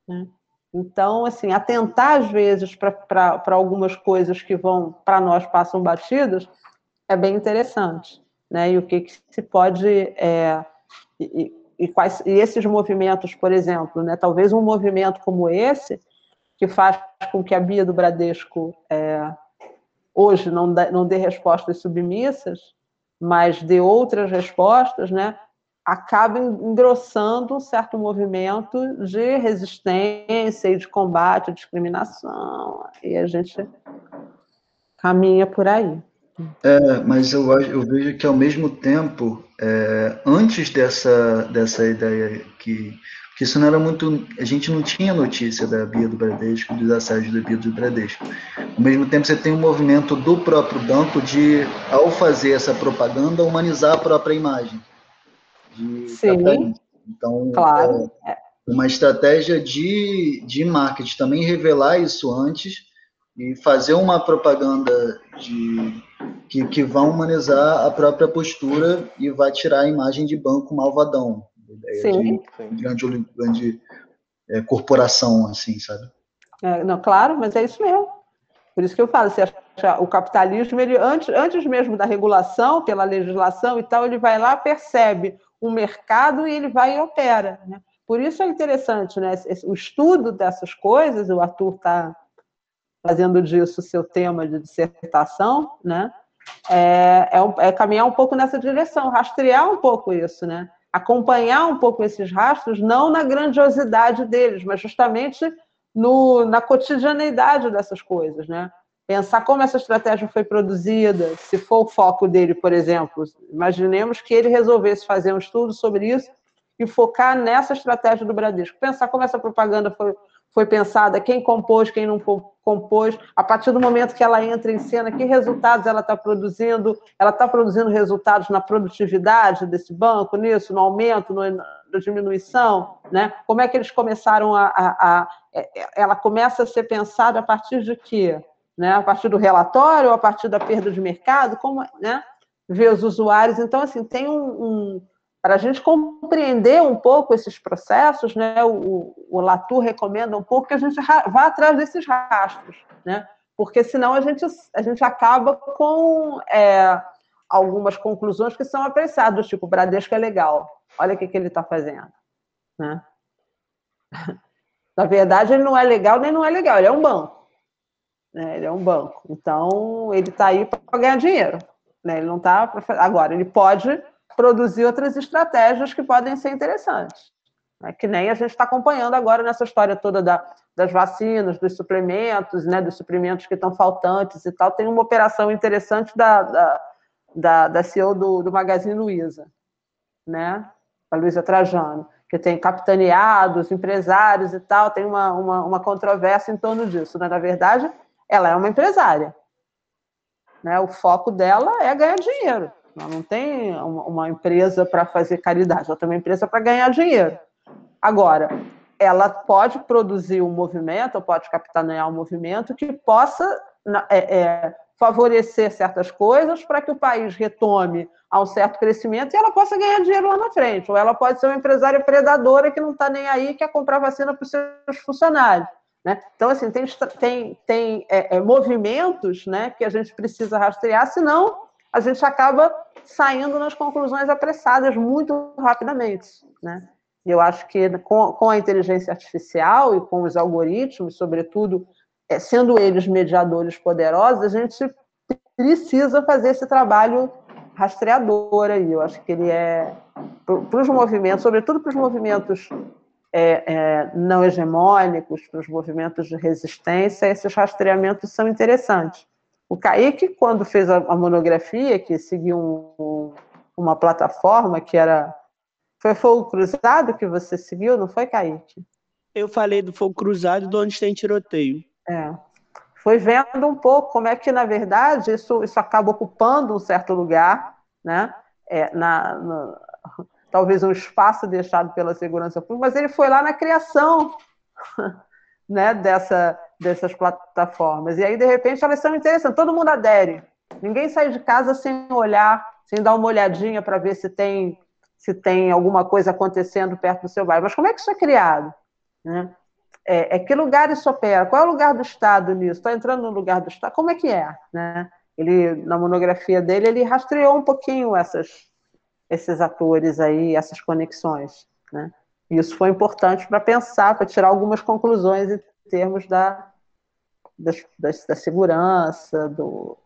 Né? Então, assim, atentar às vezes para algumas coisas que vão para nós passam batidas é bem interessante, né? E o que, que se pode é, e, e, quais, e esses movimentos, por exemplo, né, talvez um movimento como esse, que faz com que a Bia do Bradesco é, hoje não, dê, não dê respostas submissas, mas dê outras respostas, né, acaba engrossando um certo movimento de resistência e de combate à discriminação. E a gente caminha por aí. É, mas eu, eu vejo que ao mesmo tempo, é, antes dessa, dessa ideia que, que isso não era muito. A gente não tinha notícia da Bia do Bradesco, dos assédios da Bia do Bradesco. Ao mesmo tempo, você tem um movimento do próprio banco de, ao fazer essa propaganda, humanizar a própria imagem. Sim. Então, claro. É, uma estratégia de, de marketing também revelar isso antes e fazer uma propaganda de que, que vai humanizar a própria postura e vai tirar a imagem de banco malvadão, Sim. de grande, grande é, corporação, assim, sabe? É, não, claro, mas é isso mesmo. Por isso que eu falo, você acha, o capitalismo, ele, antes, antes mesmo da regulação, pela legislação e tal, ele vai lá, percebe o mercado e ele vai e opera. Né? Por isso é interessante, né? O estudo dessas coisas, o Arthur está fazendo disso seu tema de dissertação, né? É, é, é, caminhar um pouco nessa direção, rastrear um pouco isso, né? Acompanhar um pouco esses rastros, não na grandiosidade deles, mas justamente no, na cotidianeidade dessas coisas, né? Pensar como essa estratégia foi produzida, se for o foco dele, por exemplo, imaginemos que ele resolvesse fazer um estudo sobre isso e focar nessa estratégia do Bradesco. Pensar como essa propaganda foi, foi pensada, quem compôs, quem não compôs, a partir do momento que ela entra em cena, que resultados ela está produzindo, ela está produzindo resultados na produtividade desse banco, nisso, no aumento, no, na diminuição, né? Como é que eles começaram a, a, a, é, é, ela começa a ser pensada a partir de quê? Né? A partir do relatório, a partir da perda de mercado, como, né? Ver os usuários. Então, assim, tem um, um para a gente compreender um pouco esses processos, né, o, o Latour recomenda um pouco que a gente vá atrás desses rastros, né, porque senão a gente, a gente acaba com é, algumas conclusões que são apressadas, tipo, Bradesco é legal, olha o que, que ele está fazendo. Né? Na verdade, ele não é legal nem não é legal, ele é um banco. Né? Ele é um banco. Então, ele está aí para ganhar dinheiro. Né? Ele não está para. Agora, ele pode produzir outras estratégias que podem ser interessantes. Né? Que nem a gente está acompanhando agora nessa história toda da, das vacinas, dos suplementos, né? dos suprimentos que estão faltantes e tal. Tem uma operação interessante da, da, da, da CEO do, do Magazine Luiza, né? a Luiza Trajano, que tem capitaneados, empresários e tal, tem uma, uma, uma controvérsia em torno disso. Né? Na verdade, ela é uma empresária. Né? O foco dela é ganhar dinheiro. Ela não tem uma empresa para fazer caridade, ela tem uma empresa para ganhar dinheiro. Agora, ela pode produzir um movimento, ou pode capitanear um movimento que possa é, é, favorecer certas coisas para que o país retome a um certo crescimento e ela possa ganhar dinheiro lá na frente. Ou ela pode ser uma empresária predadora que não está nem aí, quer comprar vacina para os seus funcionários. Né? Então, assim, tem, tem, tem é, é, movimentos né, que a gente precisa rastrear, senão a gente acaba saindo nas conclusões apressadas muito rapidamente. Né? E eu acho que com, a inteligência artificial e com os algoritmos, sobretudo, é, sendo eles mediadores poderosos, a gente precisa fazer esse trabalho rastreador aí. Eu acho que ele é, para os movimentos, sobretudo para os movimentos é, é, não hegemônicos, para os movimentos de resistência, esses rastreamentos são interessantes. O Kaique, quando fez a, a monografia, que seguiu um, uma plataforma que era. Foi Fogo Cruzado que você seguiu, não foi, Kaique? Eu falei do Fogo Cruzado de onde tem tiroteio. É. Foi vendo um pouco como é que, na verdade, isso, isso acaba ocupando um certo lugar, né? É, na, na, talvez um espaço deixado pela segurança pública, mas ele foi lá na criação né, dessa, dessas plataformas. E aí, de repente, elas são interessantes, todo mundo adere. Ninguém sai de casa sem olhar, sem dar uma olhadinha para ver se tem, se tem alguma coisa acontecendo perto do seu bairro. Mas como é que isso é criado? Né? É, é, que lugar isso opera? Qual é o lugar do Estado nisso? Está entrando no lugar do Estado? Como é que é? Né? Ele, na monografia dele, ele rastreou um pouquinho essas, esses atores aí, essas conexões. Né? Isso foi importante para pensar, para tirar algumas conclusões em termos da, da, da segurança, do,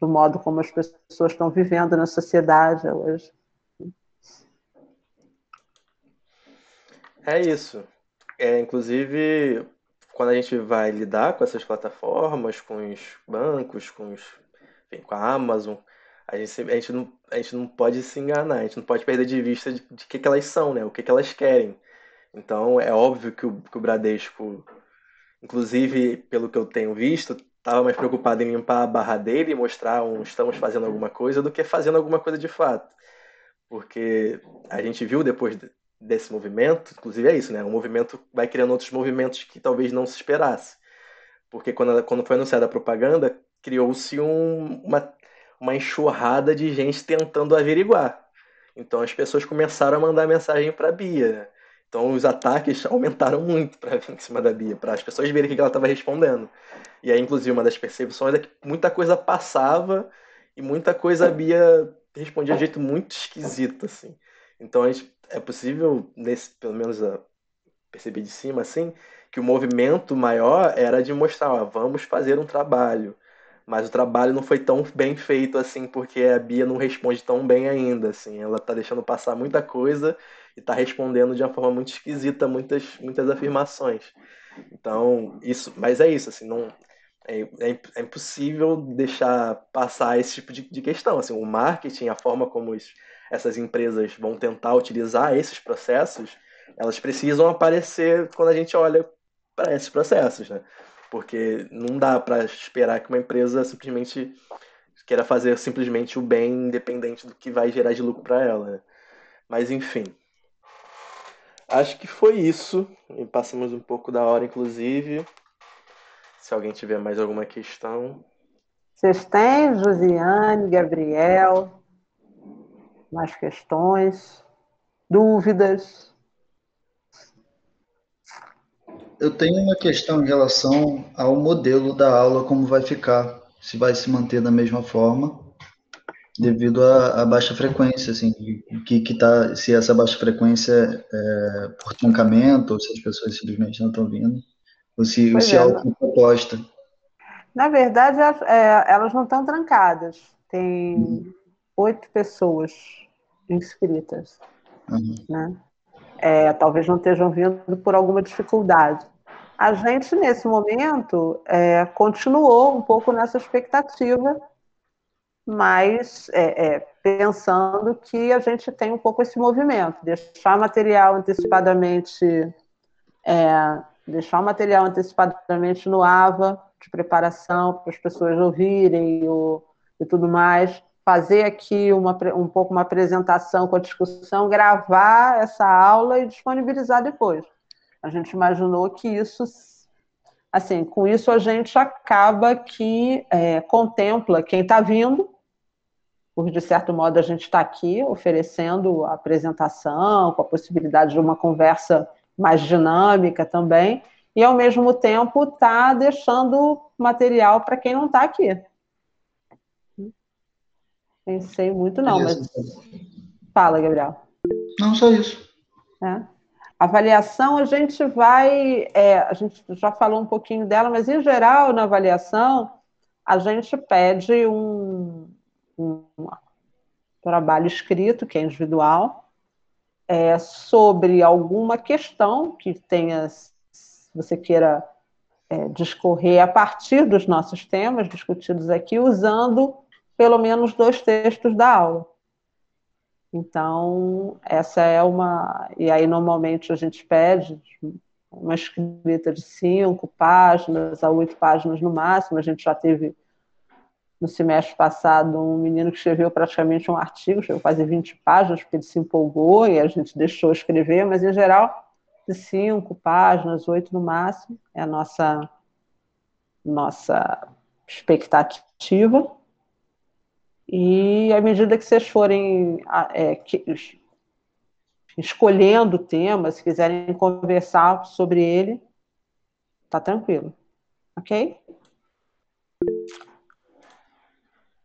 do modo como as pessoas estão vivendo na sociedade hoje. É isso. É, inclusive, quando a gente vai lidar com essas plataformas, com os bancos, com, os, enfim, com a Amazon, a gente, a, gente não, a gente não pode se enganar, a gente não pode perder de vista de, de que, que elas são, né? O que, que elas querem. Então, é óbvio que o, que o Bradesco, inclusive, pelo que eu tenho visto, estava mais preocupado em limpar a barra dele e mostrar um estamos fazendo alguma coisa do que fazendo alguma coisa de fato. Porque a gente viu depois desse movimento, inclusive é isso, né? O movimento vai criando outros movimentos que talvez não se esperasse. Porque quando, quando foi anunciada a propaganda, criou-se um, uma, uma enxurrada de gente tentando averiguar. Então as pessoas começaram a mandar mensagem para a Bia. Então os ataques aumentaram muito para vir em cima da Bia, para as pessoas verem o que ela estava respondendo. E aí, inclusive, uma das percepções é que muita coisa passava e muita coisa a Bia respondia de jeito muito esquisito, assim. Então a gente, é possível, nesse, pelo menos a, perceber de cima, assim, que o movimento maior era de mostrar, ó, vamos fazer um trabalho. Mas o trabalho não foi tão bem feito assim, porque a Bia não responde tão bem ainda, assim. Ela tá deixando passar muita coisa e tá respondendo de uma forma muito esquisita muitas, muitas afirmações. Então, isso, mas é isso, assim, não é, é, é impossível deixar passar esse tipo de, de, questão. Assim, o marketing, a forma como os, essas empresas vão tentar utilizar esses processos, elas precisam aparecer quando a gente olha para esses processos, né? Porque não dá para esperar que uma empresa simplesmente queira fazer simplesmente o bem independente do que vai gerar de lucro para ela. Né? Mas enfim, acho que foi isso. E passamos um pouco da hora, inclusive. Se alguém tiver mais alguma questão. Vocês têm, Josiane, Gabriel, mais questões, dúvidas? Eu tenho uma questão em relação ao modelo da aula, como vai ficar, se vai se manter da mesma forma, devido à, à baixa frequência, assim, que, que tá, se essa baixa frequência é por trancamento, ou se as pessoas simplesmente não estão vindo, ou se, ou se é, é algo proposta. Na verdade, é, elas não estão trancadas. Tem uhum. oito pessoas inscritas, uhum. né? É, talvez não estejam vindo por alguma dificuldade. A gente, nesse momento, é, continuou um pouco nessa expectativa, mas é, é, pensando que a gente tem um pouco esse movimento, deixar material antecipadamente, é, deixar o material antecipadamente no AVA de preparação para as pessoas ouvirem o, e tudo mais, fazer aqui uma, um pouco uma apresentação com a discussão, gravar essa aula e disponibilizar depois. A gente imaginou que isso, assim, com isso a gente acaba que é, contempla quem está vindo, porque de certo modo a gente está aqui oferecendo a apresentação, com a possibilidade de uma conversa mais dinâmica também, e ao mesmo tempo está deixando material para quem não está aqui. Pensei muito, não, mas. Fala, Gabriel. Não, só isso. É. Avaliação, a gente vai. É, a gente já falou um pouquinho dela, mas em geral, na avaliação, a gente pede um, um trabalho escrito, que é individual, é, sobre alguma questão que tenha, você queira é, discorrer a partir dos nossos temas discutidos aqui, usando pelo menos dois textos da aula. Então, essa é uma. E aí, normalmente, a gente pede uma escrita de cinco páginas a oito páginas no máximo. A gente já teve, no semestre passado, um menino que escreveu praticamente um artigo, chegou quase 20 páginas, porque ele se empolgou e a gente deixou escrever, mas, em geral, de cinco páginas, oito no máximo, é a nossa, nossa expectativa. E à medida que vocês forem é, que, escolhendo o tema, se quiserem conversar sobre ele, tá tranquilo. Ok?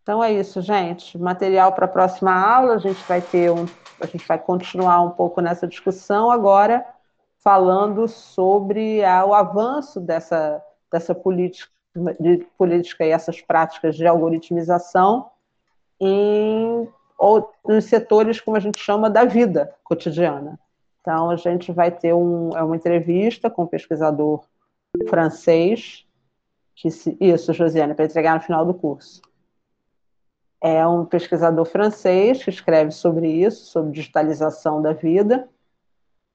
Então é isso, gente. Material para a próxima aula. A gente vai ter um, a gente vai continuar um pouco nessa discussão agora, falando sobre a, o avanço dessa, dessa política, de política e essas práticas de algoritmização em ou nos setores, como a gente chama, da vida cotidiana. Então, a gente vai ter um, é uma entrevista com um pesquisador francês, que se, isso, Josiane, para entregar no final do curso. É um pesquisador francês que escreve sobre isso, sobre digitalização da vida,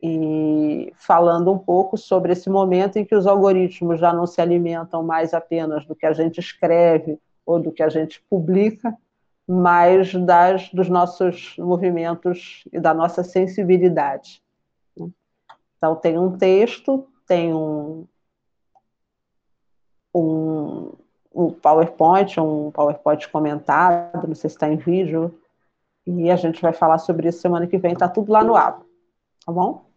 e falando um pouco sobre esse momento em que os algoritmos já não se alimentam mais apenas do que a gente escreve ou do que a gente publica, mas das, dos nossos movimentos e da nossa sensibilidade. Então, tem um texto, tem um, um, um PowerPoint, um PowerPoint comentado, não sei se está em vídeo, e a gente vai falar sobre isso semana que vem, está tudo lá no app, tá bom?